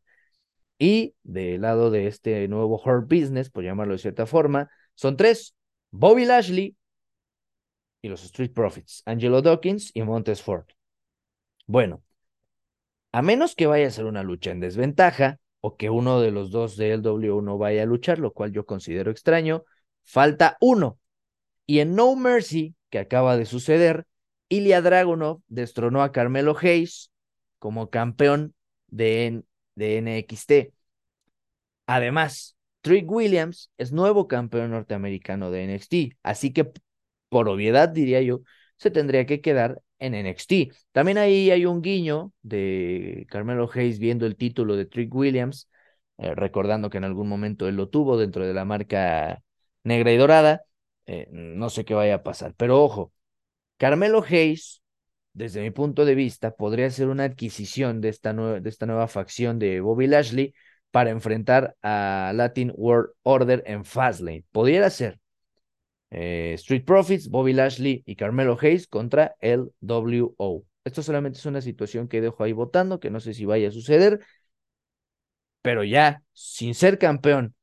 Y del lado de este nuevo Hurt Business, por llamarlo de cierta forma, son tres: Bobby Lashley y los Street Profits, Angelo Dawkins y Montes Ford. Bueno, a menos que vaya a ser una lucha en desventaja o que uno de los dos de LW no vaya a luchar, lo cual yo considero extraño, falta uno. Y en No Mercy, que acaba de suceder, Ilya Dragunov destronó a Carmelo Hayes como campeón de, de NXT. Además, Trick Williams es nuevo campeón norteamericano de NXT, así que por obviedad diría yo, se tendría que quedar en NXT. También ahí hay un guiño de Carmelo Hayes viendo el título de Trick Williams, eh, recordando que en algún momento él lo tuvo dentro de la marca negra y dorada. Eh, no sé qué vaya a pasar, pero ojo, Carmelo Hayes, desde mi punto de vista, podría ser una adquisición de esta, de esta nueva facción de Bobby Lashley para enfrentar a Latin World Order en Fastlane. Podría ser eh, Street Profits, Bobby Lashley y Carmelo Hayes contra el WO. Esto solamente es una situación que dejo ahí votando, que no sé si vaya a suceder, pero ya, sin ser campeón,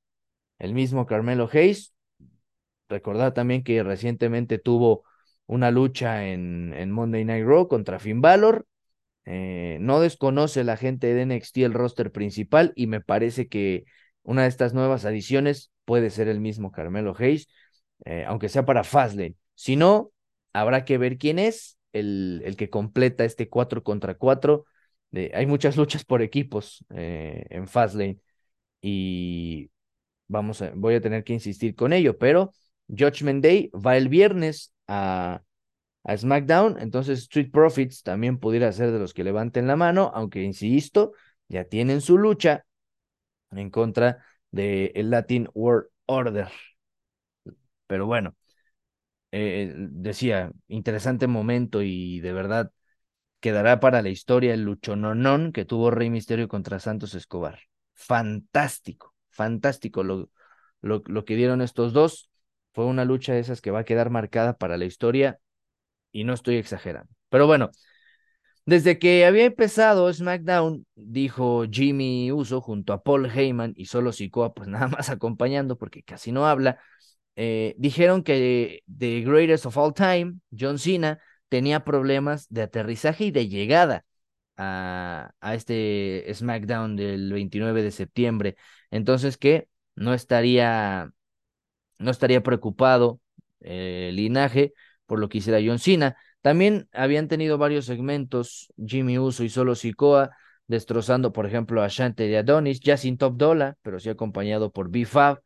el mismo Carmelo Hayes, recordad también que recientemente tuvo una lucha en, Monday Night Raw contra Finn Balor. Eh, no desconoce la gente de NXT el roster principal y me parece que una de estas nuevas adiciones puede ser el mismo Carmelo Hayes, eh, aunque sea para Fastlane. Si no, habrá que ver quién es el, el que completa este 4 contra 4. hay muchas luchas por equipos eh, en Fastlane y vamos a, voy a tener que insistir con ello, pero Judgment Day va el viernes a, SmackDown, entonces Street Profits también pudiera ser de los que levanten la mano, aunque insisto, ya tienen su lucha en contra del el Latin World Order. Pero bueno, eh, decía, interesante momento y de verdad quedará para la historia el luchononón que tuvo Rey Misterio contra Santos Escobar. Fantástico, fantástico lo, lo, lo que dieron estos dos. Fue una lucha de esas que va a quedar marcada para la historia y no estoy exagerando. Pero bueno, desde que había empezado SmackDown, dijo Jimmy Uso junto a Paul Heyman y solo Sikoa, pues nada más acompañando porque casi no habla, eh, dijeron que The Greatest of All Time, John Cena, tenía problemas de aterrizaje y de llegada a, a este SmackDown del 29 de septiembre. Entonces que no estaría no estaría preocupado eh, el linaje por lo que hiciera John Cena. También habían tenido varios segmentos, Jimmy Uso y Solo Sikoa, destrozando, por ejemplo, a Shante de Adonis, ya sin Top Dollar, pero sí acompañado por B-Fab.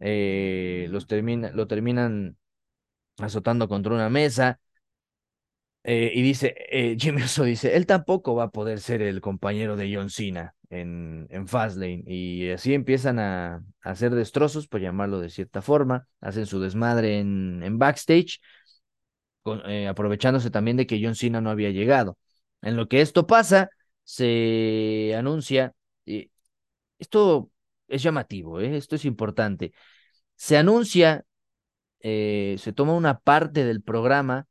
Eh, los termina, lo terminan azotando contra una mesa. Eh, y dice, Jimmy Uso dice, él tampoco va a poder ser el compañero de John Cena en, en Fastlane y así empiezan a, hacer destrozos, por llamarlo de cierta forma, hacen su desmadre en, en backstage, eh, aprovechándose también de que John Cena no había llegado. En lo que esto pasa, se anuncia, y esto es llamativo, ¿eh? esto es importante, se anuncia, eh, se toma una parte del programa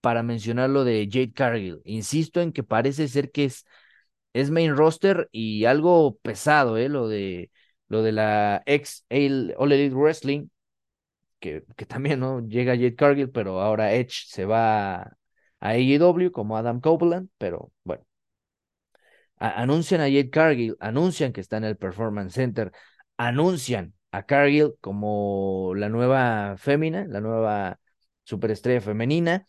para mencionar lo de Jade Cargill. Insisto en que parece ser que es es main roster y algo pesado, ¿eh? Lo de, lo de la ex All Elite Wrestling, que, que también, ¿no? Llega Jade Cargill, pero ahora Edge se va a, AEW como Adam Copeland, pero bueno. Anuncian a Jade Cargill, anuncian que está en el Performance Center, anuncian a Cargill como la nueva fémina, la nueva superestrella femenina.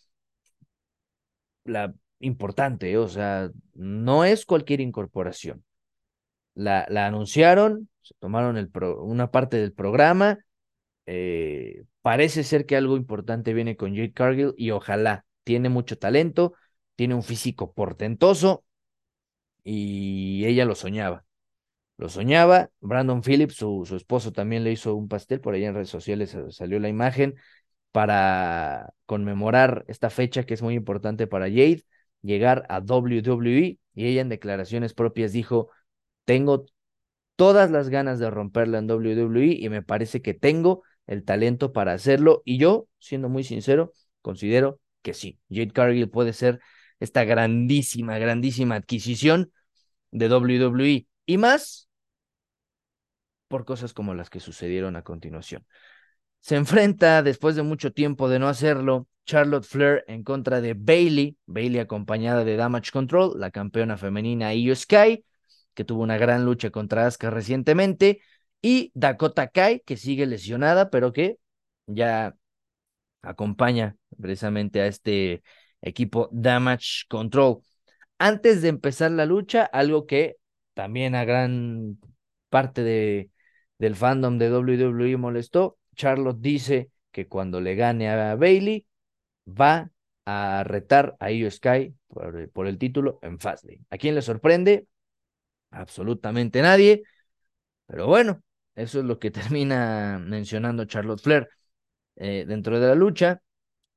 La importante, o sea, no es cualquier incorporación. La, la anunciaron, se tomaron una parte del programa eh, parece ser que algo importante viene con Jade Cargill y ojalá. Tiene mucho talento, tiene un físico portentoso y ella lo soñaba. Lo soñaba. Brandon Phillips, su, su esposo, también le hizo un pastel. Por ahí en redes sociales salió la imagen para conmemorar esta fecha que es muy importante para Jade, llegar a WWE. Y ella en declaraciones propias dijo, tengo todas las ganas de romperla en WWE y me parece que tengo el talento para hacerlo. Y yo, siendo muy sincero, considero que sí, Jade Cargill puede ser esta grandísima, grandísima adquisición de WWE y más por cosas como las que sucedieron a continuación. Se enfrenta, después de mucho tiempo de no hacerlo, Charlotte Flair en contra de Bailey, Bailey acompañada de Damage Control, la campeona femenina Io Sky, que tuvo una gran lucha contra Asuka recientemente, y Dakota Kai, que sigue lesionada, pero que ya acompaña precisamente a este equipo Damage Control. Antes de empezar la lucha, algo que también a gran parte de, del fandom de WWE molestó, Charlotte dice que cuando le gane a Bailey, va a retar a Io Sky por, por el título en Fastlane. ¿A quién le sorprende? Absolutamente nadie. Pero bueno, eso es lo que termina mencionando Charlotte Flair. Eh, dentro de la lucha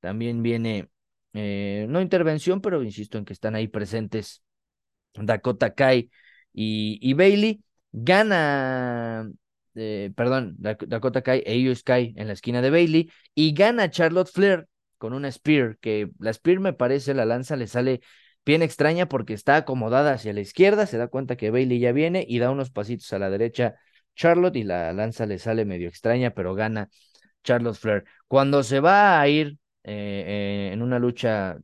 también viene, eh, no intervención, pero insisto en que están ahí presentes Dakota Kai y, Bailey. Gana, eh, perdón, Dakota Kai e Io Sky en la esquina de Bailey y gana Charlotte Flair con una Spear, que la Spear me parece, la lanza le sale bien extraña porque está acomodada hacia la izquierda, se da cuenta que Bailey ya viene y da unos pasitos a la derecha Charlotte y la lanza le sale medio extraña, pero gana Charlotte Flair. Cuando se va a ir eh, eh, en una lucha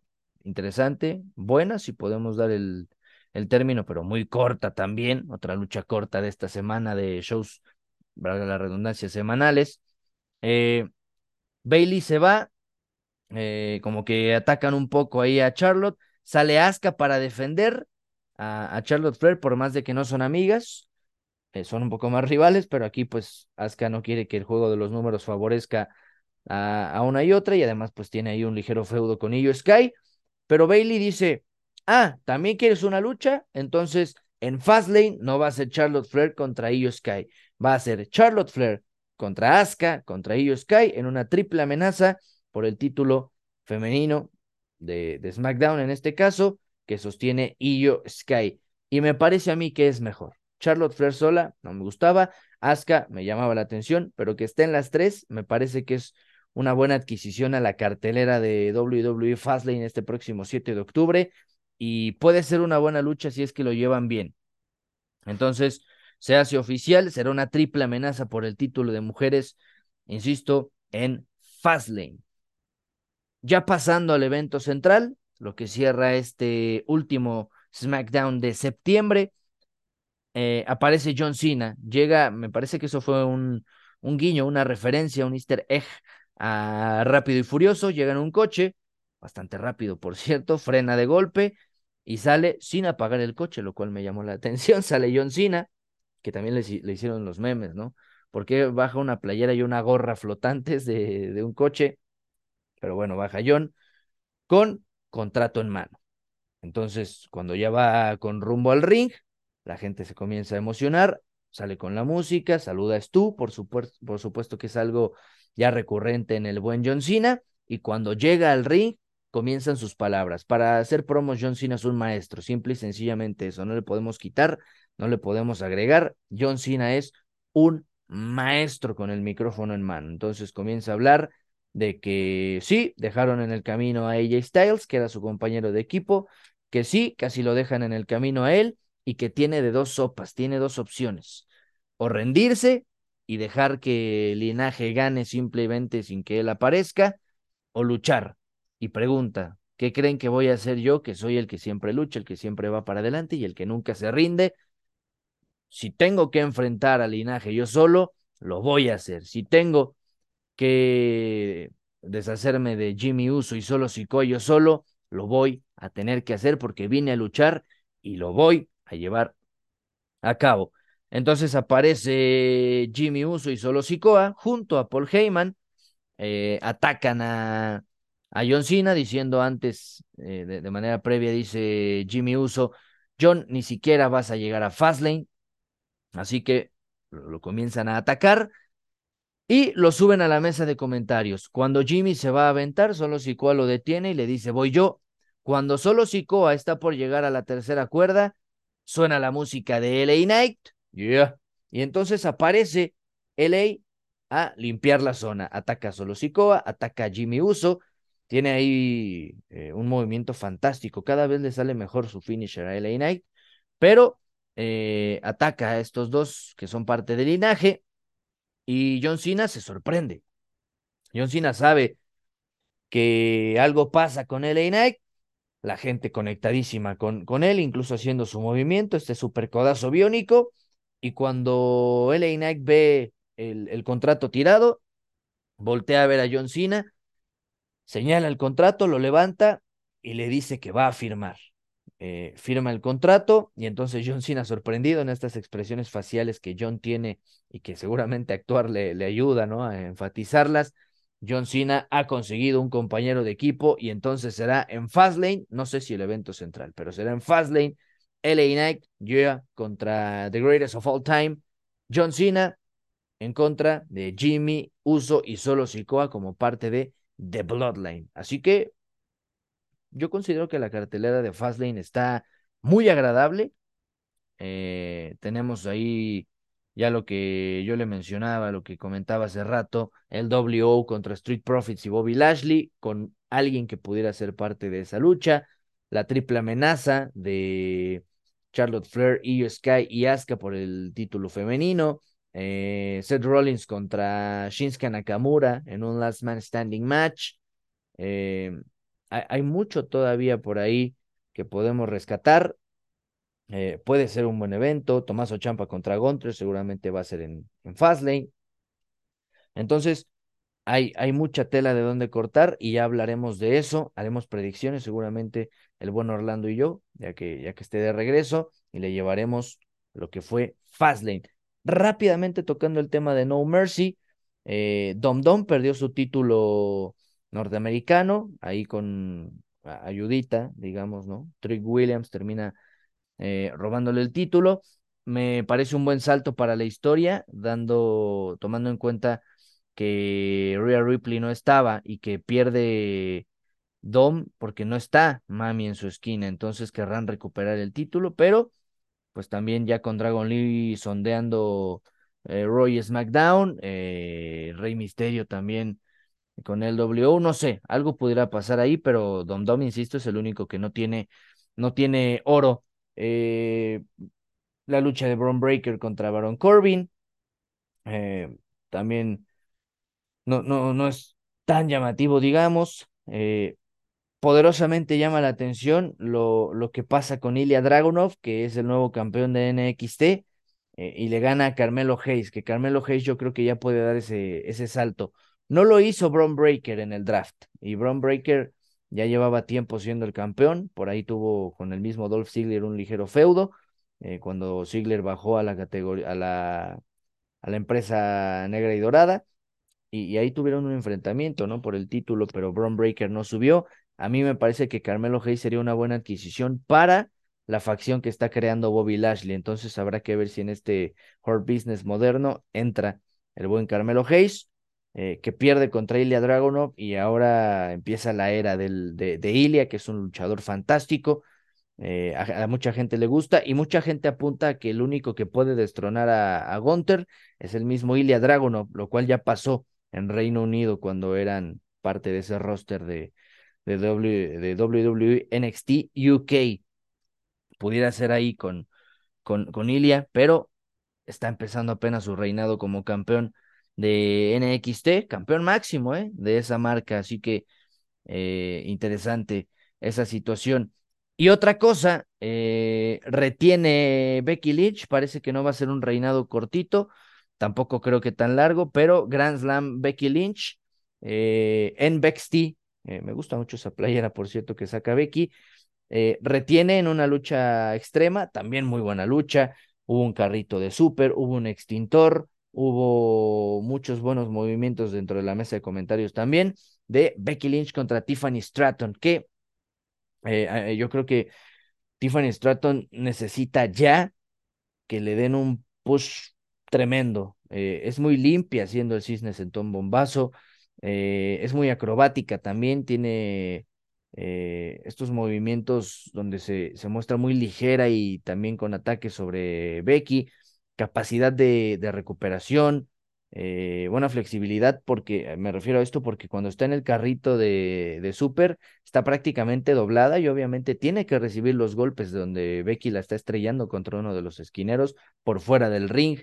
interesante, buena, si podemos dar el, el término, pero muy corta también, otra lucha corta de esta semana de shows, valga la redundancia, semanales. Eh, Bailey se va, como que atacan un poco ahí a Charlotte, sale Asuka para defender a, Charlotte Flair, por más de que no son amigas, son un poco más rivales, pero aquí pues Asuka no quiere que el juego de los números favorezca a, una y otra y además pues tiene ahí un ligero feudo con Io Sky, pero Bailey dice, ah, ¿también quieres una lucha? Entonces en Fastlane no va a ser Charlotte Flair contra Io Sky, va a ser Charlotte Flair contra Asuka, contra Io Sky en una triple amenaza por el título femenino de, de SmackDown en este caso, que sostiene Io Sky. Y me parece a mí que es mejor. Charlotte Flair sola no me gustaba, Asuka me llamaba la atención, pero que esté en las tres me parece que es una buena adquisición a la cartelera de WWE Fastlane este próximo 7 de octubre y puede ser una buena lucha si es que lo llevan bien. Entonces, se hace oficial, será una triple amenaza por el título de mujeres, insisto, en Fastlane. Ya pasando al evento central, lo que cierra este último SmackDown de septiembre, eh, aparece John Cena, llega, me parece que eso fue un, un guiño, una referencia, un easter egg a Rápido y Furioso, llega en un coche, bastante rápido por cierto, frena de golpe y sale sin apagar el coche, lo cual me llamó la atención, sale John Cena, que también le, le hicieron los memes, ¿no? Porque baja una playera y una gorra flotantes de, de un coche, pero bueno, baja John con contrato en mano. Entonces, cuando ya va con rumbo al ring, la gente se comienza a emocionar, sale con la música, saluda a Stu, por, supuesto, por supuesto que es algo ya recurrente en el buen John Cena, y cuando llega al ring, comienzan sus palabras. Para hacer promos, John Cena es un maestro, simple y sencillamente eso, no le podemos quitar, no le podemos agregar, John Cena es un maestro con el micrófono en mano. Entonces comienza a hablar de que sí, dejaron en el camino a AJ Styles, que era su compañero de equipo, que sí, casi lo dejan en el camino a él, y que tiene de dos sopas, tiene dos opciones, o rendirse y dejar que linaje gane simplemente sin que él aparezca, o luchar. Y pregunta, ¿qué creen que voy a hacer yo, que soy el que siempre lucha, el que siempre va para adelante y el que nunca se rinde? Si tengo que enfrentar al linaje yo solo, lo voy a hacer. Si tengo que deshacerme de Jimmy Uso y solo Sikoa yo solo, lo voy a tener que hacer porque vine a luchar y lo voy a llevar a cabo. Entonces aparece Jimmy Uso y Solo Sikoa junto a Paul Heyman. Eh, atacan a, a John Cena diciendo antes, eh, de, manera previa, dice Jimmy Uso, John, ni siquiera vas a llegar a Fastlane. Así que lo, comienzan a atacar y lo suben a la mesa de comentarios. Cuando Jimmy se va a aventar, solo Sikoa lo detiene y le dice, voy yo. Cuando solo Sikoa está por llegar a la tercera cuerda, suena la música de LA Night. Yeah. Y entonces aparece LA a limpiar la zona. Ataca solo Sikoa, ataca a Jimmy Uso. Tiene ahí eh, un movimiento fantástico. Cada vez le sale mejor su finisher a LA Knight. Pero eh, ataca a estos dos que son parte del linaje. Y John Cena se sorprende. John Cena sabe que algo pasa con LA Knight la gente conectadísima con, con él, incluso haciendo su movimiento, este super codazo biónico. Y cuando LA Knight ve el, el contrato tirado, voltea a ver a John Cena, señala el contrato, lo levanta y le dice que va a firmar. Eh, firma el contrato y entonces John Cena sorprendido en estas expresiones faciales que John tiene y que seguramente actuar le, le ayuda ¿no? a enfatizarlas, John Cena ha conseguido un compañero de equipo y entonces será en Fastlane, no sé si el evento central, pero será en Fastlane, LA Knight, yeah, contra The Greatest of All Time, John Cena en contra de Jimmy Uso y Solo Sikoa como parte de The Bloodline. Así que yo considero que la cartelera de Fastlane está muy agradable. Eh, tenemos ahí ya lo que yo le mencionaba, lo que comentaba hace rato, el WO contra Street Profits y Bobby Lashley, con alguien que pudiera ser parte de esa lucha, la triple amenaza de Charlotte Flair, Io Sky y Asuka por el título femenino, eh, Seth Rollins contra Shinsuke Nakamura en un Last Man Standing match. Eh, hay, mucho todavía por ahí que podemos rescatar. Eh, puede ser un buen evento. Tomás Champa contra Gunter seguramente va a ser en, en Fastlane. Entonces, hay, mucha tela de donde cortar y ya hablaremos de eso. Haremos predicciones, seguramente el buen Orlando y yo, ya que, ya que esté de regreso, y le llevaremos lo que fue Fastlane. Rápidamente tocando el tema de No Mercy, eh, Dom Dom perdió su título norteamericano, ahí con ayudita, digamos, ¿no? Trick Williams termina eh, robándole el título. Me parece un buen salto para la historia, dando, tomando en cuenta que Rhea Ripley no estaba y que pierde Dom porque no está Mami en su esquina, entonces querrán recuperar el título, pero pues también ya con Dragon Lee sondeando eh, Roy SmackDown, eh, Rey Misterio también con el W, no sé, algo pudiera pasar ahí, pero Dom Dom, insisto, es el único que no tiene, no tiene oro eh, la lucha de Braun Breaker contra Baron Corbin. También no, no, no es tan llamativo, digamos. Eh, poderosamente llama la atención lo, lo que pasa con Ilya Dragunov, que es el nuevo campeón de NXT, y le gana a Carmelo Hayes, que Carmelo Hayes yo creo que ya puede dar ese, ese salto. No lo hizo Braun Breaker en el draft, y Braun Breaker ya llevaba tiempo siendo el campeón, por ahí tuvo con el mismo Dolph Ziggler un ligero feudo, eh, cuando Ziggler bajó a la categoría, a la, a la empresa negra y dorada, y, ahí tuvieron un enfrentamiento, ¿no? Por el título, pero Braun Breaker no subió. A mí me parece que Carmelo Hayes sería una buena adquisición para la facción que está creando Bobby Lashley, entonces habrá que ver si en este Hard Business moderno entra el buen Carmelo Hayes eh, que pierde contra Ilya Dragunov y ahora empieza la era del, de, de Ilya, que es un luchador fantástico. Eh, a, mucha gente le gusta y mucha gente apunta que el único que puede destronar a, a Gunter es el mismo Ilya Dragunov, lo cual ya pasó en Reino Unido cuando eran parte de ese roster de, de, w, WWE NXT UK. Pudiera ser ahí con, con, con Ilya, pero está empezando apenas su reinado como campeón de NXT, campeón máximo ¿eh? de esa marca, así que eh, interesante esa situación. Y otra cosa, eh, retiene Becky Lynch, parece que no va a ser un reinado cortito, tampoco creo que tan largo, pero Grand Slam Becky Lynch eh, en Bexty, me gusta mucho esa playera, por cierto, que saca Becky, retiene en una lucha extrema, también muy buena lucha, hubo un carrito de súper, hubo un extintor, hubo muchos buenos movimientos dentro de la mesa de comentarios también de Becky Lynch contra Tiffany Stratton, que eh, yo creo que Tiffany Stratton necesita ya que le den un push tremendo. Eh, es muy limpia haciendo el cisne sentón bombazo. Eh, es muy acrobática también. Tiene eh, estos movimientos donde se, se, muestra muy ligera y también con ataques sobre Becky. Capacidad de, de recuperación. Buena flexibilidad, porque me refiero a esto porque cuando está en el carrito de, de Super está prácticamente doblada y obviamente tiene que recibir los golpes donde Becky la está estrellando contra uno de los esquineros por fuera del ring.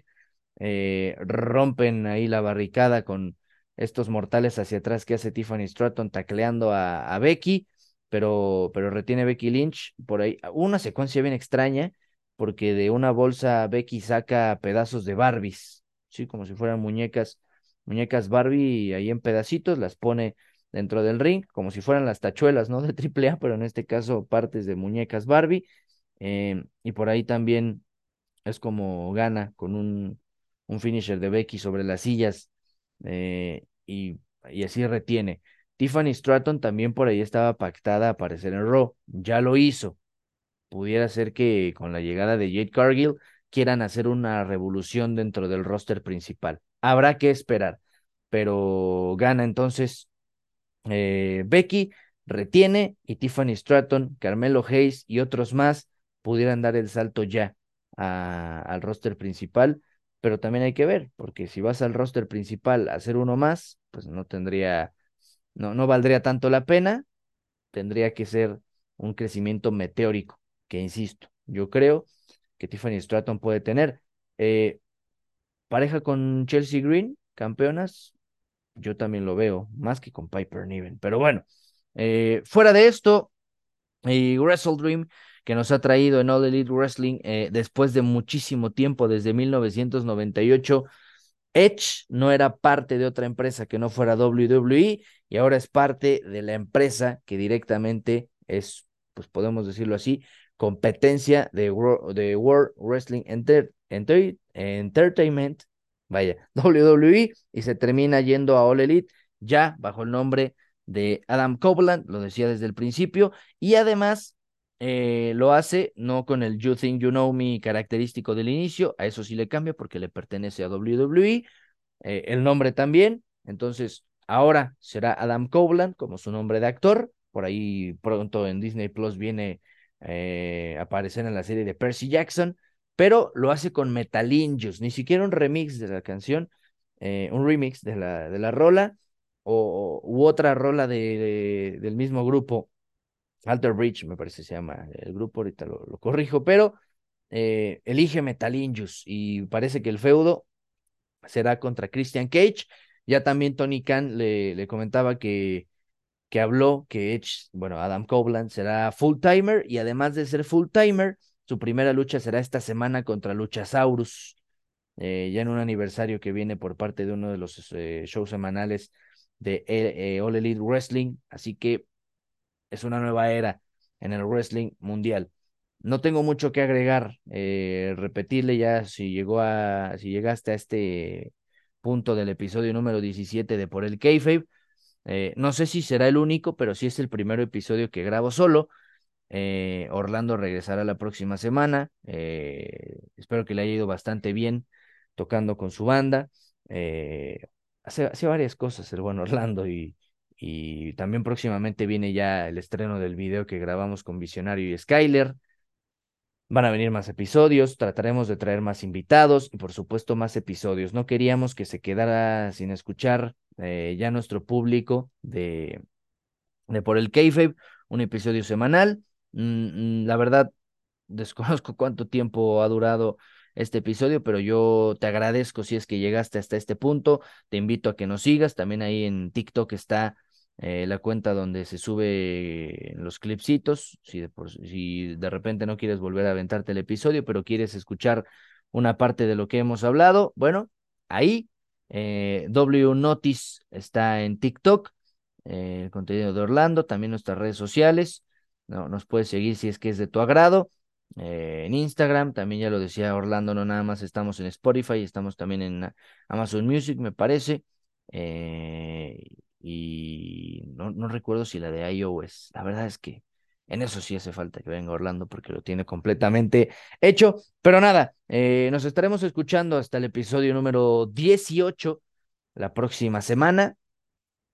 Eh, rompen ahí la barricada con estos mortales hacia atrás que hace Tiffany Stratton tacleando a, Becky, pero, pero retiene Becky Lynch por ahí. Una secuencia bien extraña porque de una bolsa Becky saca pedazos de Barbies sí, como si fueran muñecas, muñecas Barbie ahí en pedacitos, las pone dentro del ring, como si fueran las tachuelas, ¿no? De AAA, pero en este caso partes de muñecas Barbie. Eh, y por ahí también es como gana con un, un finisher de Becky sobre las sillas eh, y, así retiene. Tiffany Stratton también por ahí estaba pactada a aparecer en Raw, ya lo hizo. Pudiera ser que con la llegada de Jade Cargill quieran hacer una revolución dentro del roster principal. Habrá que esperar, pero gana entonces eh, Becky, retiene y Tiffany Stratton, Carmelo Hayes y otros más pudieran dar el salto ya al roster principal, pero también hay que ver, porque si vas al roster principal a hacer uno más, pues no tendría, no, no valdría tanto la pena, tendría que ser un crecimiento meteórico, que insisto, yo creo que Tiffany Stratton puede tener. Eh, pareja con Chelsea Green, campeonas, yo también lo veo, más que con Piper Niven. Pero bueno, eh, fuera de esto, y Wrestle Dream, que nos ha traído en All Elite Wrestling eh, después de muchísimo tiempo, desde 1998. Edge no era parte de otra empresa que no fuera WWE y ahora es parte de la empresa que directamente es, pues podemos decirlo así, competencia de, de World Wrestling Entertainment, vaya, WWE, y se termina yendo a All Elite ya bajo el nombre de Adam Copeland, lo decía desde el principio, y además eh, lo hace no con el You Think You Know Me característico del inicio, a eso sí le cambia porque le pertenece a WWE, eh, el nombre también, entonces ahora será Adam Copeland como su nombre de actor, por ahí pronto en Disney Plus viene eh, aparecer en la serie de Percy Jackson, pero lo hace con Metalinjus, ni siquiera un remix de la canción, un remix de la, de la rola o, u otra rola de, del mismo grupo, Alter Bridge me parece se llama el grupo, ahorita lo, corrijo, pero eh, elige Metalinjus y parece que el feudo será contra Christian Cage. Ya también Tony Khan le, le comentaba que que habló que Edge, bueno, Adam Copeland será full timer y además de ser full timer, su primera lucha será esta semana contra Luchasaurus, eh, ya en un aniversario que viene por parte de uno de los eh, shows semanales de eh, All Elite Wrestling, así que es una nueva era en el wrestling mundial. No tengo mucho que agregar, repetirle ya si llegó a, si llegaste a este punto del episodio número 17 de Por el Kayfabe, eh, no sé si será el único, pero sí es el primer episodio que grabo solo. Eh, Orlando regresará la próxima semana. Eh, espero que le haya ido bastante bien tocando con su banda. Hace, varias cosas el buen Orlando y, y también próximamente viene ya el estreno del video que grabamos con Visionario y Skyler. Van a venir más episodios, trataremos de traer más invitados y por supuesto más episodios. No queríamos que se quedara sin escuchar eh, ya nuestro público de, de Por el Kayfabe, un episodio semanal. Mm, mm, la verdad, desconozco cuánto tiempo ha durado este episodio, pero yo te agradezco si es que llegaste hasta este punto. Te invito a que nos sigas. También ahí en TikTok está eh, la cuenta donde se sube los clipsitos. Si de, repente no quieres volver a aventarte el episodio, pero quieres escuchar una parte de lo que hemos hablado, bueno, ahí eh, w Notice está en TikTok, eh, el contenido de Orlando, también nuestras redes sociales. No, nos puedes seguir si es que es de tu agrado. en Instagram. También ya lo decía Orlando, no nada más estamos en Spotify, estamos también en Amazon Music, me parece. Y no, no recuerdo si la de iOS. La verdad es que en eso sí hace falta que venga Orlando porque lo tiene completamente hecho. Pero nada, eh, nos estaremos escuchando hasta el episodio número 18 la próxima semana,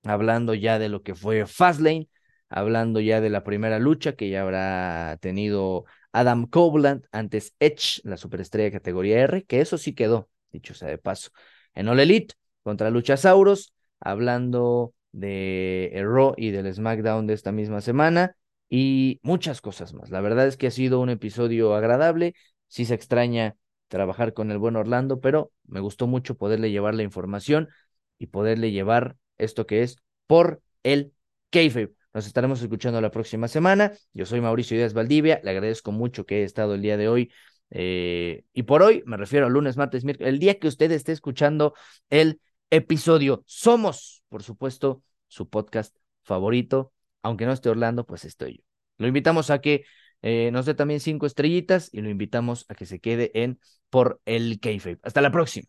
hablando ya de lo que fue Fastlane, hablando ya de la primera lucha que ya habrá tenido Adam Copeland antes Edge, la superestrella de categoría R, que eso sí quedó, dicho sea de paso, en All Elite contra Luchasauros, hablando de Raw y del SmackDown de esta misma semana y muchas cosas más. La verdad es que ha sido un episodio agradable, sí se extraña trabajar con el buen Orlando, pero me gustó mucho poderle llevar la información y poderle llevar esto que es por el kayfabe. Nos estaremos escuchando la próxima semana. Yo soy Mauricio Díaz Valdivia. Le agradezco mucho que he estado el día de hoy. Eh, y por hoy me refiero a lunes, martes, miércoles, el día que usted esté escuchando el episodio. Somos, por supuesto, su podcast favorito. Aunque no esté Orlando, pues estoy yo. Lo invitamos a que eh, nos dé también cinco estrellitas y lo invitamos a que se quede en por el kayfabe. Hasta la próxima.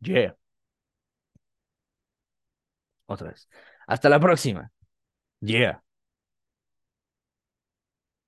Yeah. Otra vez. Hasta la próxima. Yeah.